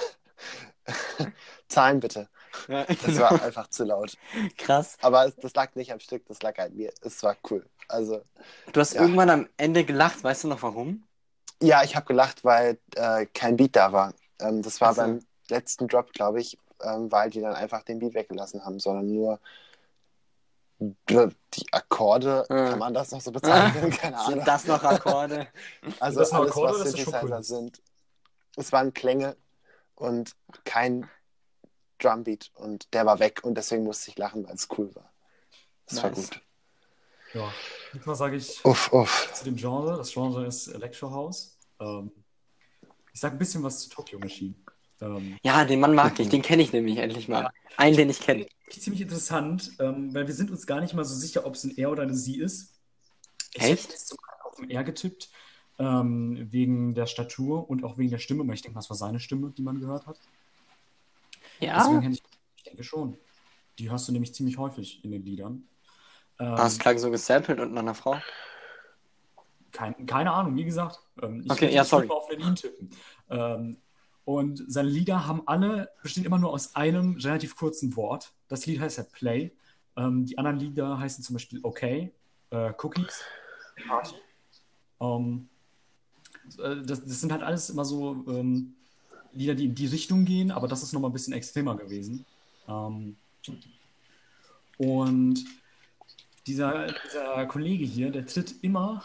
[LAUGHS] Zahlen bitte. Ja, genau. war einfach zu laut. Krass. Aber es, das lag nicht am Stück, das lag an mir. Es war cool. Also, Du hast Ja. irgendwann am Ende gelacht, weißt du noch warum? ja, ich habe gelacht, weil äh, kein Beat da war. Ähm, das war Ach so. beim letzten Drop, glaube ich, ähm, weil die dann einfach den Beat weggelassen haben, sondern nur die Akkorde, Ah. kann man das noch so bezeichnen? [LAUGHS] Keine Ahnung. Sind das noch Akkorde? [LAUGHS] Also das alles, Akkorde, was das Synthesizer cool. sind. Es waren Klänge und kein Drumbeat und der war weg und deswegen musste ich lachen, weil es cool war. Das war Nice. gut. Ja, diesmal sage ich Uff, uff. zu dem Genre. Das Genre ist Electro House. Ähm, ich sage ein bisschen was zu Tokyo Machine. Ähm, Ja, den Mann mag ich, den kenne ich nämlich endlich mal. Einen, den ich kenne. ziemlich interessant, ähm, weil wir sind uns gar nicht mal so sicher, ob es ein Er oder eine Sie ist. Ich Echt? hätte jetzt sogar auf ein Er getippt, ähm, wegen der Statur und auch wegen der Stimme, weil ich denke, das war seine Stimme, die man gehört hat. Deswegen Ja? hätte ich, ich denke schon. Die hörst du nämlich ziemlich häufig in den Liedern. Ähm, Ah, es klang so gesampelt und nach einer Frau. kein, keine Ahnung, wie gesagt. Ähm, ich Okay, ja, sorry. auf den ihn tippen. Ähm, und seine Lieder haben alle, bestehen immer nur aus einem relativ kurzen Wort. Das Lied heißt ja Play. Ähm, die anderen Lieder heißen zum Beispiel Okay, äh, Cookies, Party. Ähm, äh, das, das sind halt alles immer so ähm, Lieder, die in die Richtung gehen, aber das ist nochmal ein bisschen extremer gewesen. Ähm, und dieser, dieser Kollege hier, der tritt immer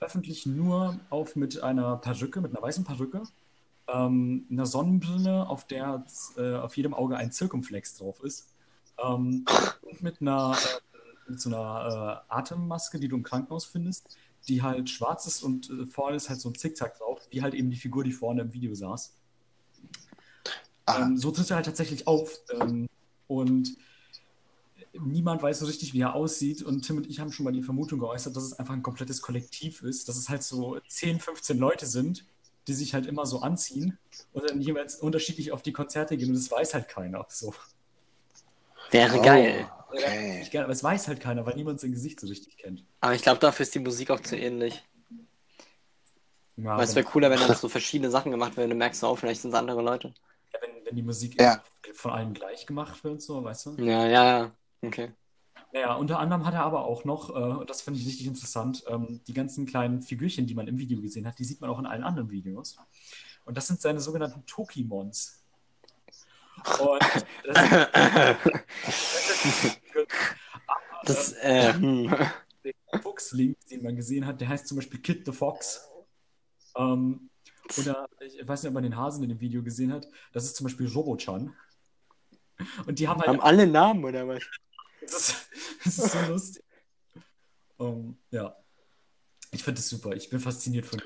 öffentlich nur auf mit einer Perücke, mit einer weißen Perücke, ähm, einer Sonnenbrille, auf der äh, auf jedem Auge ein Zirkumflex drauf ist, ähm, und mit einer äh, mit so einer äh, Atemmaske, die du im Krankenhaus findest, die halt schwarz ist und äh, vorne ist halt so ein Zickzack drauf, wie halt eben die Figur, die vorne im Video saß. Ah, Ähm, so tritt er halt tatsächlich auf. Ähm, und niemand weiß so richtig, wie er aussieht. Und Tim und ich haben schon mal die Vermutung geäußert, dass es einfach ein komplettes Kollektiv ist, dass es halt so 10, 15 Leute sind, die sich halt immer so anziehen und dann jeweils unterschiedlich auf die Konzerte gehen. Und das weiß halt keiner. So. Wäre oh, geil. Okay. Ich, aber es weiß halt keiner, weil niemand sein Gesicht so richtig kennt. Aber ich glaube, dafür ist die Musik auch zu ähnlich. Ja, Weil es wäre cooler, wenn dann so verschiedene Sachen gemacht werden. Du merkst auch, vielleicht sind es andere Leute. wenn, wenn die Musik Ja. von allen gleich gemacht wird, so, weißt du? Ja, ja, ja. Okay. Naja, unter anderem hat er aber auch noch, äh, und das finde ich richtig interessant, ähm, die ganzen kleinen Figürchen, die man im Video gesehen hat, die sieht man auch in allen anderen Videos. Und das sind seine sogenannten Tokimons. Und das, Das, äh, hm. der Fuchs-Link, den man gesehen hat, der heißt zum Beispiel Kid the Fox. Ähm, oder ich weiß nicht, ob man den Hasen in dem Video gesehen hat, das ist zum Beispiel Robochan. Und die haben halt Haben alle Namen oder was? Das ist, das ist so lustig. Ähm, ja. Ich finde das super. Ich bin fasziniert von.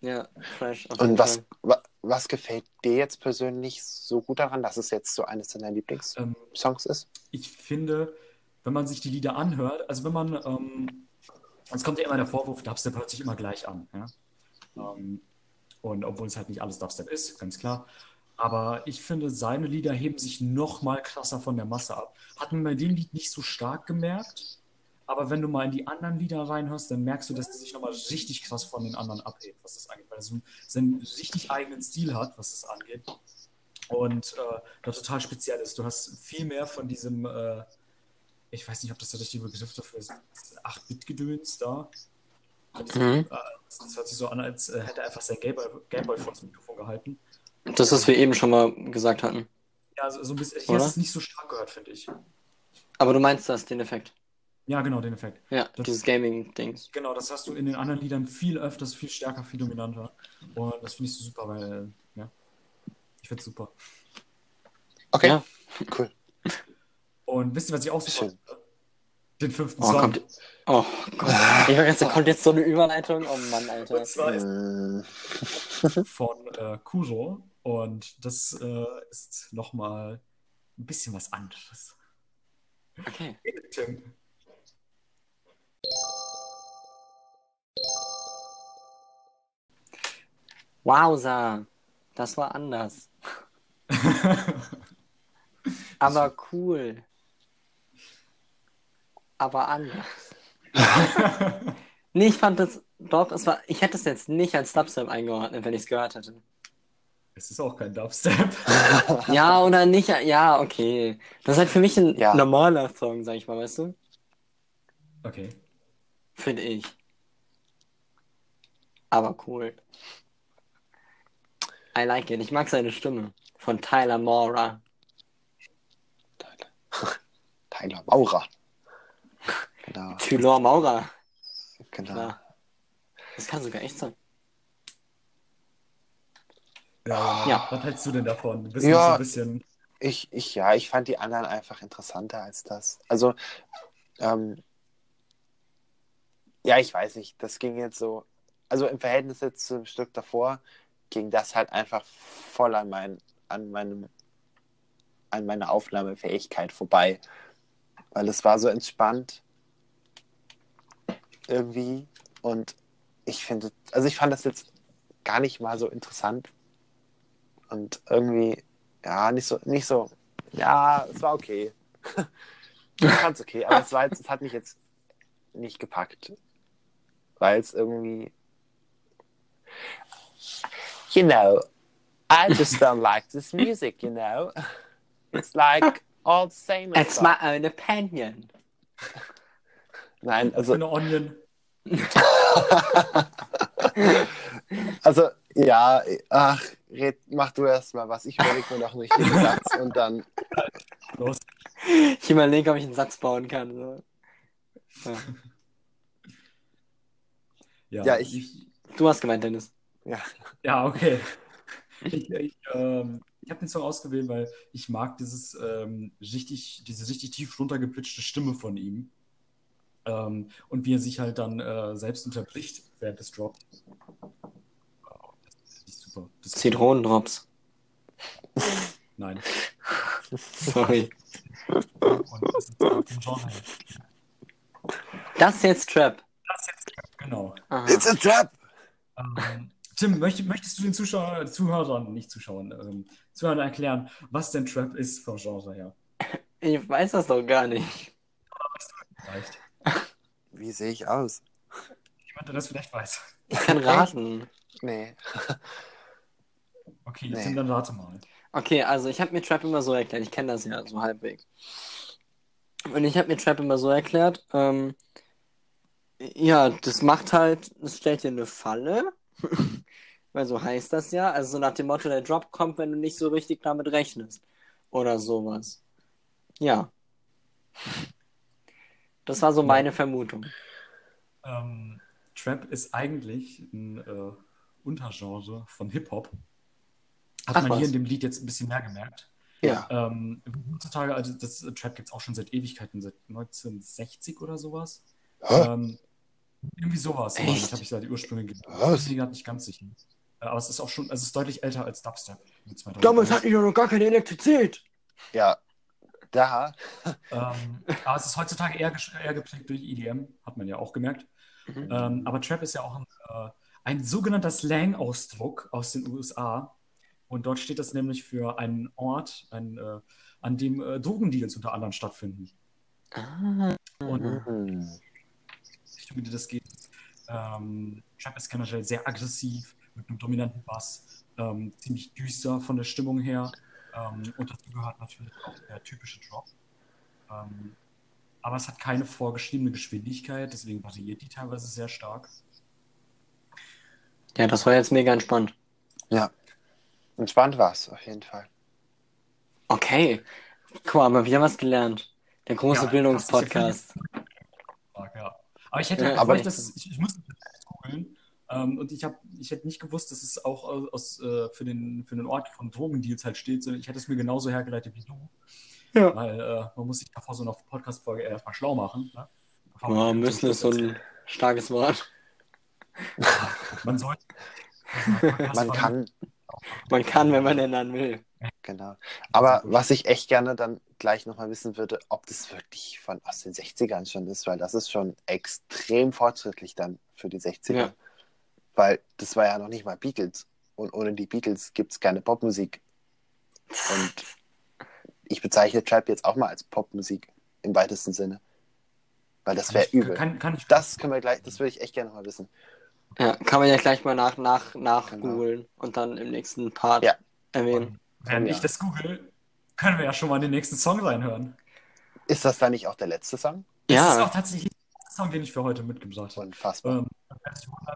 Ja, fresh. Und was, wa, was gefällt dir jetzt persönlich so gut daran, dass es jetzt so eines deiner Lieblingssongs Ähm, ist? ich finde, wenn man sich die Lieder anhört, also wenn man, ähm, es kommt ja immer der Vorwurf, Dubstep hört sich immer gleich an. Ja? Ähm, und obwohl es halt nicht alles Dubstep ist, ganz klar. Aber ich finde, seine Lieder heben sich noch mal krasser von der Masse ab. Hat man bei dem Lied nicht so stark gemerkt, aber wenn du mal in die anderen Lieder reinhörst, dann merkst du, dass der sich noch mal richtig krass von den anderen abhebt, was das angeht, weil so einen, richtig eigenen Stil hat, was das angeht. Und äh, da total speziell ist. Du hast viel mehr von diesem, äh, ich weiß nicht, ob das der richtige Begriff dafür ist, 8-Bit-Gedöns da. Diesem, Mhm. äh, Das hört sich so an, als äh, hätte er einfach sein Gameboy, Gameboy vor das Mikrofon gehalten. Das, was wir eben schon mal gesagt hatten. Ja, so, so ein bisschen, ich Oder? habe es nicht so stark gehört, finde ich. Aber du meinst das, den Effekt. Ja, genau, den Effekt. Ja, Das- dieses Gaming-Dings. Genau, das hast du in den anderen Liedern viel öfters, viel stärker, viel dominanter. Und das finde ich so super, weil, ja, ich finde es super. Okay, Ja. [LAUGHS] cool. Und wisst ihr, was ich auch super Schön. finde? Den fünften Oh, Song. kommt. Oh Gott. Ich war jetzt, da kommt jetzt so eine Überleitung. Oh Mann, Alter. Und zwar ist Mm, [LAUGHS] von äh, Kuro. Und das äh, ist nochmal ein bisschen was anderes. Okay. Tim. Wowza. Das war anders. [LAUGHS] Aber cool. Aber anders. [LAUGHS] Nee, ich fand das. Doch, es war. Ich hätte es jetzt nicht als Dubstep eingeordnet, wenn ich es gehört hätte. es ist auch kein Dubstep. [LAUGHS] Ja, oder nicht? Ja, okay. Das ist halt für mich ein Ja. normaler Song, sag ich mal, weißt du? Okay. Finde ich. Aber cool. I like it. Ich mag seine Stimme. Von Tyler Mora. Tyler Maurer. Genau, Tylor Maurer. genau. Klar. Das kann sogar echt sein. Ja, Ja. Was hältst du denn davon? Du bist Ja. so ein bisschen. Ich, ich, ja, ich fand die anderen einfach interessanter als das. Also, ähm, ja, ich weiß nicht, das ging jetzt so, also im Verhältnis jetzt zum Stück davor, ging das halt einfach voll an mein, an meinem, an meiner Aufnahmefähigkeit vorbei. Weil es war so entspannt irgendwie und ich finde, also ich fand das jetzt gar nicht mal so interessant und irgendwie, ja, nicht so, nicht so, ja, es war okay. [LAUGHS] Ich fand's okay, aber es, war jetzt, es hat mich jetzt nicht gepackt. Weil es irgendwie. You know, I just [LAUGHS] don't like this music, you know. It's like all the same. It's my own opinion. Nein, also, eine Onion. [LAUGHS] also ja, ach, red, mach du erst mal was. Ich überlege mir noch einen richtigen Satz und dann. Los. Ich überlege, ob ich einen Satz bauen kann. So. Ja, Ja, ich- Du hast gemeint, Dennis. Ja, Ja, okay. Ich, ich, ähm, ich habe den Song ausgewählt, weil ich mag dieses ähm, richtig, diese richtig tief runtergepitchte Stimme von ihm. Ähm, und wie er sich halt dann äh, selbst unterbricht während des Drops. Oh, Das ist richtig super. Das Zitronendrops. Nein. Sorry. Und das ist Genre her. Das ist jetzt Trap. Das jetzt, genau. Aha. it's a trap! Ähm, Tim, möcht, möchtest du den Zuschauer, Zuhörern, nicht Zuschauern, ähm, Zuhörern erklären, was denn Trap ist vom Genre her? Ich weiß das doch gar nicht. Vielleicht. Wie sehe ich aus? Jemand, der das vielleicht weiß. Ich kann raten. Nee. Okay, Nee. Tim, dann rate mal. Okay, also ich habe mir Trap immer so erklärt. Ich kenne das ja so halbwegs. Und ich habe mir Trap immer so erklärt, ähm, ja, das macht halt, das stellt dir eine Falle, weil so heißt das ja. Also so nach dem Motto, der Drop kommt, wenn du nicht so richtig damit rechnest. Oder sowas. Ja. Das war so meine Vermutung. Ähm, Trap ist eigentlich ein äh, Untergenre von Hip-Hop. Hat Ach, man was. hier in dem Lied jetzt ein bisschen mehr gemerkt. Ja. Ähm, heutzutage, also das Trap gibt es auch schon seit Ewigkeiten, seit 1960 oder sowas. Ähm, irgendwie sowas. Echt? ich, habe ich da die Ursprünge gelesen. Was? Ich bin gerade nicht ganz sicher. Äh, aber es ist auch schon, also es ist deutlich älter als Dubstep. mit 2001. Damals hatten die doch noch gar keine Elektrizität. Ja. Da. Ähm, aber es ist heutzutage eher, eher geprägt durch EDM, hat man ja auch gemerkt. Mhm. Ähm, aber Trap ist ja auch ein, äh, ein sogenannter Slang-Ausdruck aus den USA. Und dort steht das nämlich für einen Ort, ein, äh, an dem äh, Drogendeals unter anderem stattfinden. Ah. Und Mhm. Richtung, die das geht, ähm, Trap ist generell sehr aggressiv, mit einem dominanten Bass, ähm, ziemlich düster von der Stimmung her. Ähm, und dazu gehört natürlich auch der typische Drop. Ähm, aber es hat keine vorgeschriebene Geschwindigkeit, deswegen variiert die teilweise sehr stark. Ja, das war jetzt mega entspannt. Ja. Entspannt war's, auf jeden Fall. Okay. Guck mal, haben wir wieder was gelernt. Der große Ja, Bildungspodcast. Ja. Aber ich hätte, Ja, aber ich, das, ich, ich musste das googeln. Ähm, und ich, hab, ich hätte nicht gewusst, dass es auch aus, äh, für, den, für den Ort von Drogendeals halt steht, sondern ich hätte es mir genauso hergeleitet wie du. Ja. Weil äh, man muss sich davor so eine Podcast-Folge erstmal schlau machen. Ne? Ja, den müssen ist so ein starkes Wort. [LAUGHS] Man sollte. Man kann, Man kann, wenn man dann will. genau. Aber was ich echt gerne dann gleich nochmal wissen würde, ob das wirklich von aus den 60ern schon ist, weil das ist schon extrem fortschrittlich dann für die 60er. Ja. Weil das war ja noch nicht mal Beatles. Und ohne die Beatles gibt es keine Popmusik. Und ich bezeichne Trap jetzt auch mal als Popmusik im weitesten Sinne. Weil das wäre übel. Kann, kann ich, Das können wir gleich, das würde ich echt gerne mal wissen. Ja, kann man ja gleich mal nach, nach, nach googeln und dann im nächsten Part Ja. erwähnen. Während Ja. ich das google, können wir ja schon mal den nächsten Song reinhören. Ist das dann nicht auch der letzte Song? Das ist Ja, auch tatsächlich der Song, den ich für heute mitgebracht habe. Unfassbar. Ähm,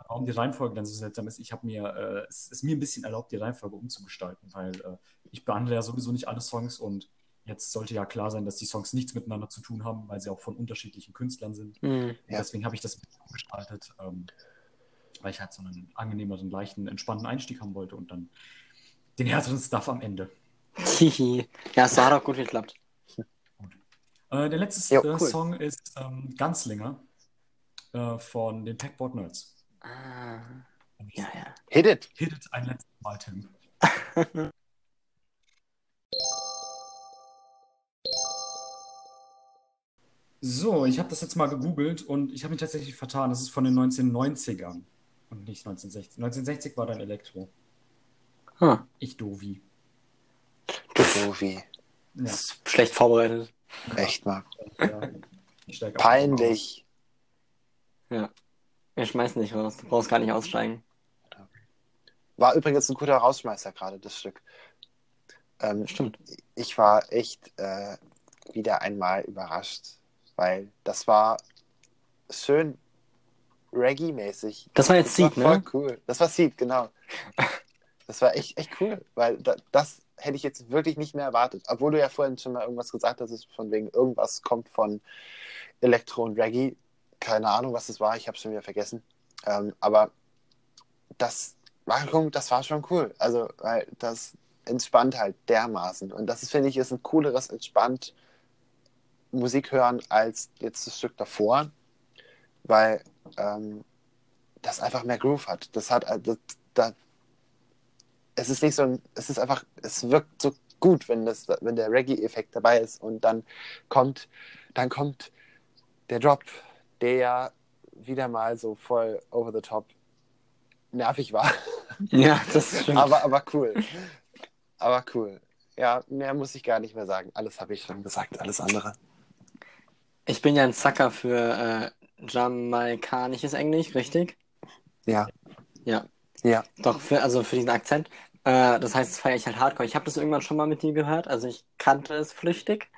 warum die Reihenfolge dann so seltsam ist, ich habe mir, äh, es ist mir ein bisschen erlaubt, die Reihenfolge umzugestalten, weil äh, ich behandle ja sowieso nicht alle Songs und jetzt sollte ja klar sein, dass die Songs nichts miteinander zu tun haben, weil sie auch von unterschiedlichen Künstlern sind. hm. Und Ja. Deswegen habe ich das umgestaltet, ähm, weil ich halt so einen angenehmeren, leichten, entspannten Einstieg haben wollte und dann den härteren Stuff am Ende. [LAUGHS] Ja, es hat auch gut geklappt. Äh, der letzte Jo, cool. Song ist ähm, Ganzlinger äh, von den Packboard Nerds. Ah. Ja, ja. Hit it! Hit it ein letztes Mal, Tim. [LAUGHS] So, ich habe das jetzt mal gegoogelt und ich habe mich tatsächlich vertan. Das ist von den 1990ern und nicht 1960. 1960 war dann Elektro. Ah, Ich Dovi. So wie. Ja. ist schlecht vorbereitet. Echt mal. Ja. Ich Peinlich. Wir schmeißen dich raus. Du brauchst gar nicht aussteigen. War übrigens ein guter Rausschmeißer gerade, das Stück. Ähm, Stimmt. ich war echt äh, wieder einmal überrascht, weil das war schön Reggae-mäßig. Das war jetzt Das war Seed, voll ne? cool. Das war Seed, genau. Das war echt, echt cool, weil da, das hätte ich jetzt wirklich nicht mehr erwartet. Obwohl du ja vorhin schon mal irgendwas gesagt hast, von wegen irgendwas kommt von Elektro und Reggae. Keine Ahnung, was das war, ich habe schon wieder vergessen. Ähm, aber das war, schon- das war schon cool. Also, weil das entspannt halt dermaßen. Und das finde ich, ist ein cooleres entspannt Musik hören als jetzt das Stück davor, weil ähm, das einfach mehr Groove hat. Das hat, äh, das, da, es ist nicht so ein, es ist einfach, es wirkt so gut, wenn das, wenn der Reggae-Effekt dabei ist und dann kommt, dann kommt der Drop, der ja wieder mal so voll over the top nervig war, [LAUGHS] Ja, das [LAUGHS] stimmt. aber, aber cool. Aber cool. Ja, mehr muss ich gar nicht mehr sagen. Alles habe ich schon gesagt, alles andere. Ich bin ja ein Sucker für äh, jamaikanisches Englisch, richtig? Ja. Ja. Ja. Doch, für, also für diesen Akzent. Äh, das heißt, das feiere ich halt hardcore. Ich habe das irgendwann schon mal mit dir gehört, also ich kannte es flüchtig.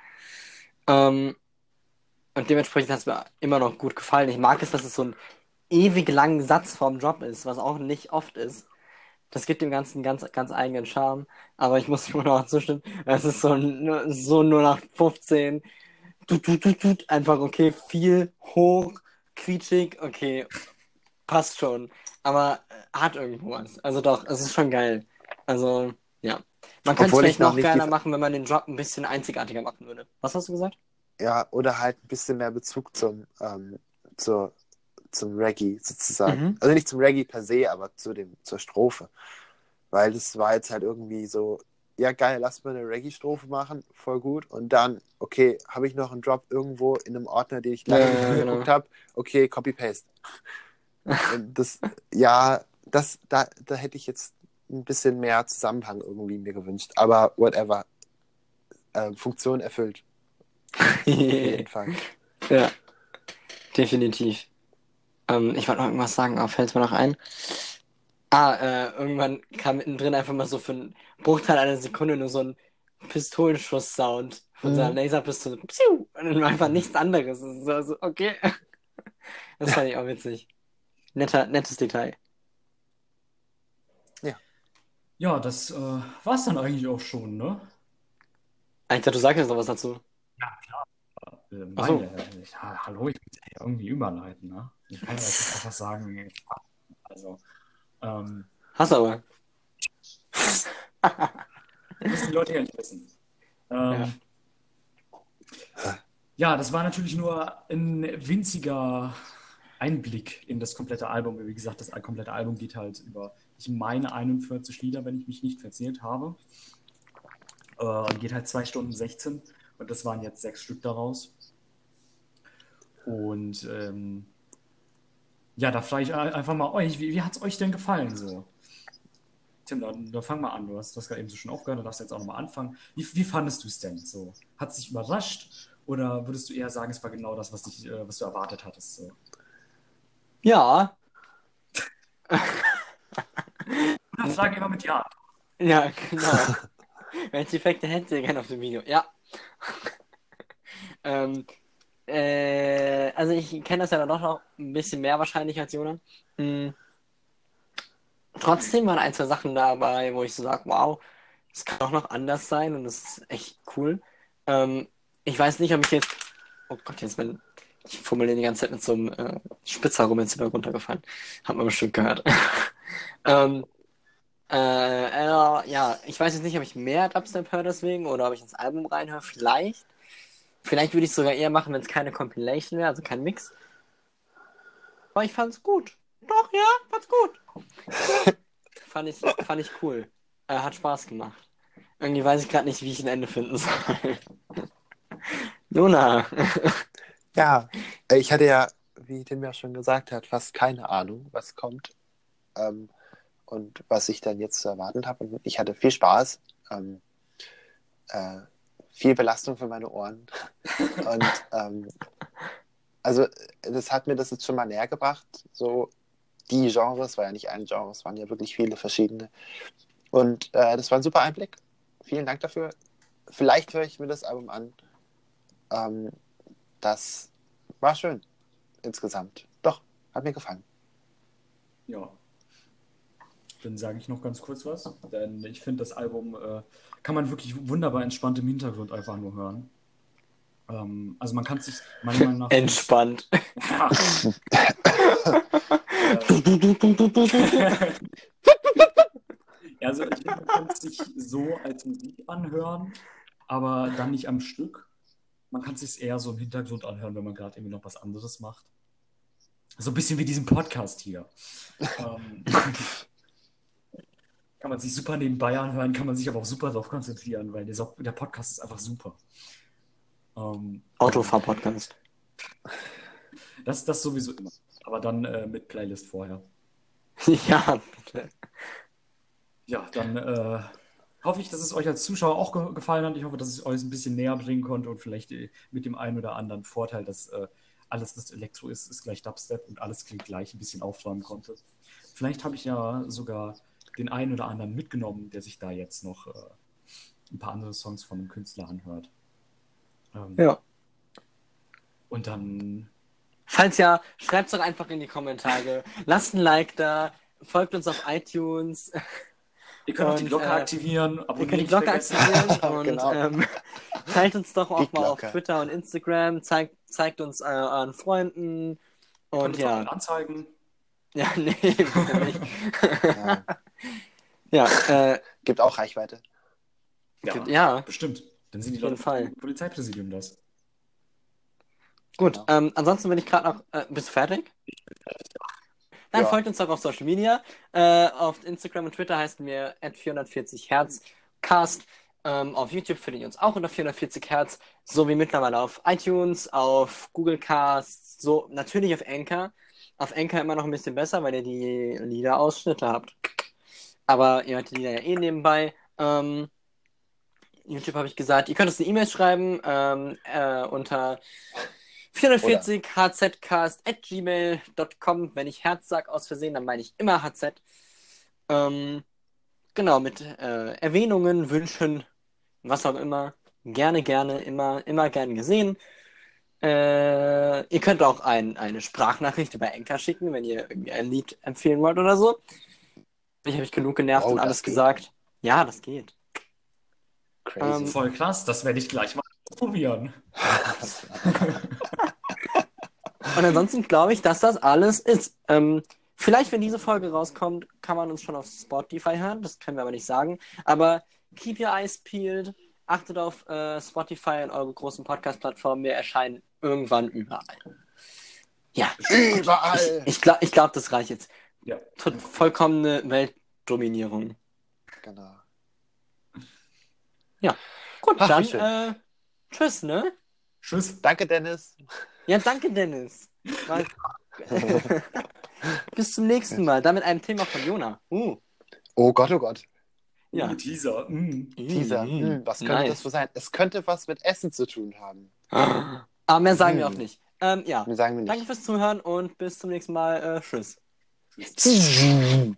Ähm, und dementsprechend hat es mir immer noch gut gefallen. Ich mag es, dass es so ein ewig langen Satz vorm Job ist, was auch nicht oft ist. Das gibt dem Ganzen ganz, ganz eigenen Charme. Aber ich muss [LAUGHS] immer noch zustimmen, es ist so, so nur nach 15. Tut, tut, tut, tut, einfach okay, viel, hoch, quietschig, okay, passt schon. Aber hat irgendwo was. Also doch, es ist schon geil. Also, ja. Man könnte es vielleicht ich noch geiler machen, wenn man den Drop ein bisschen einzigartiger machen würde. Was hast du gesagt? Ja, oder halt ein bisschen mehr Bezug zum, ähm, zur, zum Reggae sozusagen. Mhm. Also nicht zum Reggae per se, aber zu dem, zur Strophe. Weil das war jetzt halt irgendwie so, ja geil, lass mal eine Reggae-Strophe machen, voll gut. Und dann, okay, habe ich noch einen Drop irgendwo in einem Ordner, den ich lange Ja, nicht ja, angeguckt genau. habe. Okay, Copy-Paste. [LAUGHS] Das, ja, das, da, da hätte ich jetzt ein bisschen mehr Zusammenhang irgendwie mir gewünscht. Aber whatever. Ähm, Funktion erfüllt. Auf jeden Fall. [LAUGHS] Ja, definitiv. Ähm, ich wollte noch irgendwas sagen, aber fällt mir noch ein. Ah, äh, irgendwann kam mittendrin einfach mal so für einen Bruchteil einer Sekunde nur so ein Pistolenschuss-Sound von Mhm. seiner Laserpistole. Psiu! Und dann war einfach nichts anderes. Es ist also, okay. [LAUGHS] Das fand ich auch witzig. Netter, nettes Detail. Ja, das äh, war es dann eigentlich auch schon, ne? Ich dachte, du sagst jetzt noch was dazu. Äh, Ach so. meine, ja, hallo, ich muss ja irgendwie überleiten, ne? Ich kann ja jetzt nicht einfach sagen, also, ähm, Hast du aber. das müssen die Leute ja nicht wissen. Ähm, ja, das war natürlich nur ein winziger Einblick in das komplette Album. Wie gesagt, das komplette Album geht halt über, ich meine, 41 Lieder, wenn ich mich nicht verzählt habe. Äh, geht halt 2 Stunden 16 und das waren jetzt sechs Stück daraus. Und ähm, ja, da frage ich ein- einfach mal euch, wie, wie hat es euch denn gefallen so? Tim, dann, dann fang mal an. Du hast das gerade eben so schon aufgehört, dann darfst du jetzt auch nochmal anfangen. Wie, wie fandest du es denn so? Hat es dich überrascht oder würdest du eher sagen, es war genau das, was, dich, äh, was du erwartet hattest? So? Ja. Oder frage immer mit Ja. Ja, genau. Welche Effekte hättet ihr gerne auf dem Video? Ja. [LAUGHS] ähm, äh, also ich kenne das ja dann doch noch ein bisschen mehr wahrscheinlich als Jona. Hm. Trotzdem waren ein, zwei Sachen dabei, wo ich so sage, wow, das kann auch noch anders sein und das ist echt cool. Ähm, ich weiß nicht, ob ich jetzt. Oh Gott, jetzt bin ich formuliere die ganze Zeit mit so einem äh, Spitzer rum jetzt wieder runtergefallen. Hat man bestimmt gehört. [LAUGHS] ähm, äh, äh, ja, ich weiß jetzt nicht, ob ich mehr Dubstep höre deswegen oder ob ich ins Album reinhöre. Vielleicht. Vielleicht würde ich es sogar eher machen, wenn es keine Compilation wäre, also kein Mix. Aber ich fand's gut. Doch, ja, fand's gut. [LAUGHS] fand ich, fand ich cool. Äh, hat Spaß gemacht. Irgendwie weiß ich gerade nicht, wie ich ein Ende finden soll. [LAUGHS] Luna. [LAUGHS] Ja, äh, ich hatte ja, wie Tim ja schon gesagt hat, fast keine Ahnung, was kommt ähm, und was ich dann jetzt zu erwarten habe. Und ich hatte viel Spaß. Ähm, äh, viel Belastung für meine Ohren. [LAUGHS] Und ähm, also das hat mir das jetzt schon mal näher gebracht, so die Genres, war ja nicht ein Genre, es waren ja wirklich viele verschiedene. Und äh, das war ein super Einblick. Vielen Dank dafür. Vielleicht höre ich mir das Album an. Ähm, das war schön insgesamt. Doch, hat mir gefallen. Ja. Dann sage ich noch ganz kurz was, denn ich finde, das Album äh, kann man wirklich wunderbar entspannt im Hintergrund einfach nur hören. Ähm, also man kann sich meiner Meinung nach... [LAUGHS] Entspannt. Ja. [LAUGHS] Ja, also ich finde, man kann es sich so als Musik anhören, aber dann nicht am Stück. Man kann es sich eher so im Hintergrund anhören, wenn man gerade irgendwie noch was anderes macht. So ein bisschen wie diesen Podcast hier. ähm, [LAUGHS] kann man sich super nebenbei anhören, kann man sich aber auch super darauf konzentrieren, weil der, der Podcast ist einfach super. Ähm, Autofahr-Podcast. das, das sowieso immer. Aber dann äh, mit Playlist vorher. [LAUGHS] ja, bitte. Ja, dann äh, hoffe ich, dass es euch als Zuschauer auch ge gefallen hat. Ich hoffe, dass es euch ein bisschen näher bringen konnte und vielleicht äh, mit dem einen oder anderen Vorteil, dass äh, alles, was Elektro ist, ist gleich Dubstep und alles klingt gleich, ein bisschen aufräumen konnte. Vielleicht habe ich ja sogar den einen oder anderen mitgenommen, der sich da jetzt noch äh, ein paar andere Songs von einem Künstler anhört. Ähm, Ja. Und dann, Falls ja, schreibt es doch einfach in die Kommentare. [LAUGHS] Lasst ein Like da, folgt uns auf iTunes. ihr könnt auch die Und, Glocke äh, aktivieren, Ihr könnt die Glocke vergessen. aktivieren [LAUGHS] und Genau. ähm, teilt uns doch auch Die mal auf. Twitter und Instagram, zeigt, zeigt uns äh, euren Freunden Könnt und uns auch ja, anzeigen. ja, [LAUGHS] nee, nicht. Ja. Ja, äh, Gibt auch Reichweite. Ja, ja, bestimmt. Dann sind die Auf jeden Leute Fall. vom Polizeipräsidium das. gut. Ja. Ähm, ansonsten bin ich gerade noch. Äh, bist du fertig? Dann Ja. folgt uns doch auf Social Media. Äh, auf Instagram und Twitter heißen wir at 440 Hertz Cast. Ähm, auf YouTube findet ihr uns auch unter 440 Hertz, so wie mittlerweile auf iTunes, auf Google Casts, so natürlich auf Anchor. Auf Anchor immer noch ein bisschen besser, weil ihr die Liederausschnitte habt. Aber ihr hört die ja eh nebenbei. Ähm, YouTube habe ich gesagt, ihr könnt uns eine E-Mail schreiben ähm, äh, unter 440 hzcast at gmail.com. Wenn ich Herz sag aus Versehen, dann meine ich immer hz. Ähm, genau, mit äh, Erwähnungen, Wünschen, was auch immer. Gerne, gerne, immer, immer gern gesehen. Äh, ihr könnt auch ein, eine Sprachnachricht über Enka schicken, wenn ihr irgendwie ein Lied empfehlen wollt oder so. Ich habe mich genug genervt Oh, und alles geht. gesagt. Ja, das geht. Crazy. Ähm, Voll krass, das werde ich gleich mal probieren. [LAUGHS] Und ansonsten glaube ich, dass das alles ist. Ähm, vielleicht, wenn diese Folge rauskommt, kann man uns schon auf Spotify hören. Das können wir aber nicht sagen. Aber keep your eyes peeled. Achtet auf äh, Spotify und eure großen Podcast-Plattformen. Wir erscheinen irgendwann überall. Ja, Überall. ich, ich glaube, ich glaub, das reicht jetzt. Ja. Vollkommene Weltdominierung. Genau. Gut, Ach, dann äh, tschüss, ne? Tschüss. Danke, Dennis. Ja, danke, Dennis. [LAUGHS] Bis zum nächsten Mal. Dann mit einem Thema von Jona. Uh. Oh Gott, oh Gott. Ja. Oh, Teaser. Mm. Teaser. Mm, was könnte nice. das wohl sein? Es könnte was mit Essen zu tun haben. Aber mehr sagen wir Hm. auch nicht. Ähm, ja, Wir sagen wir danke nicht. fürs Zuhören und bis zum nächsten Mal. Äh, tschüss. Tschüss.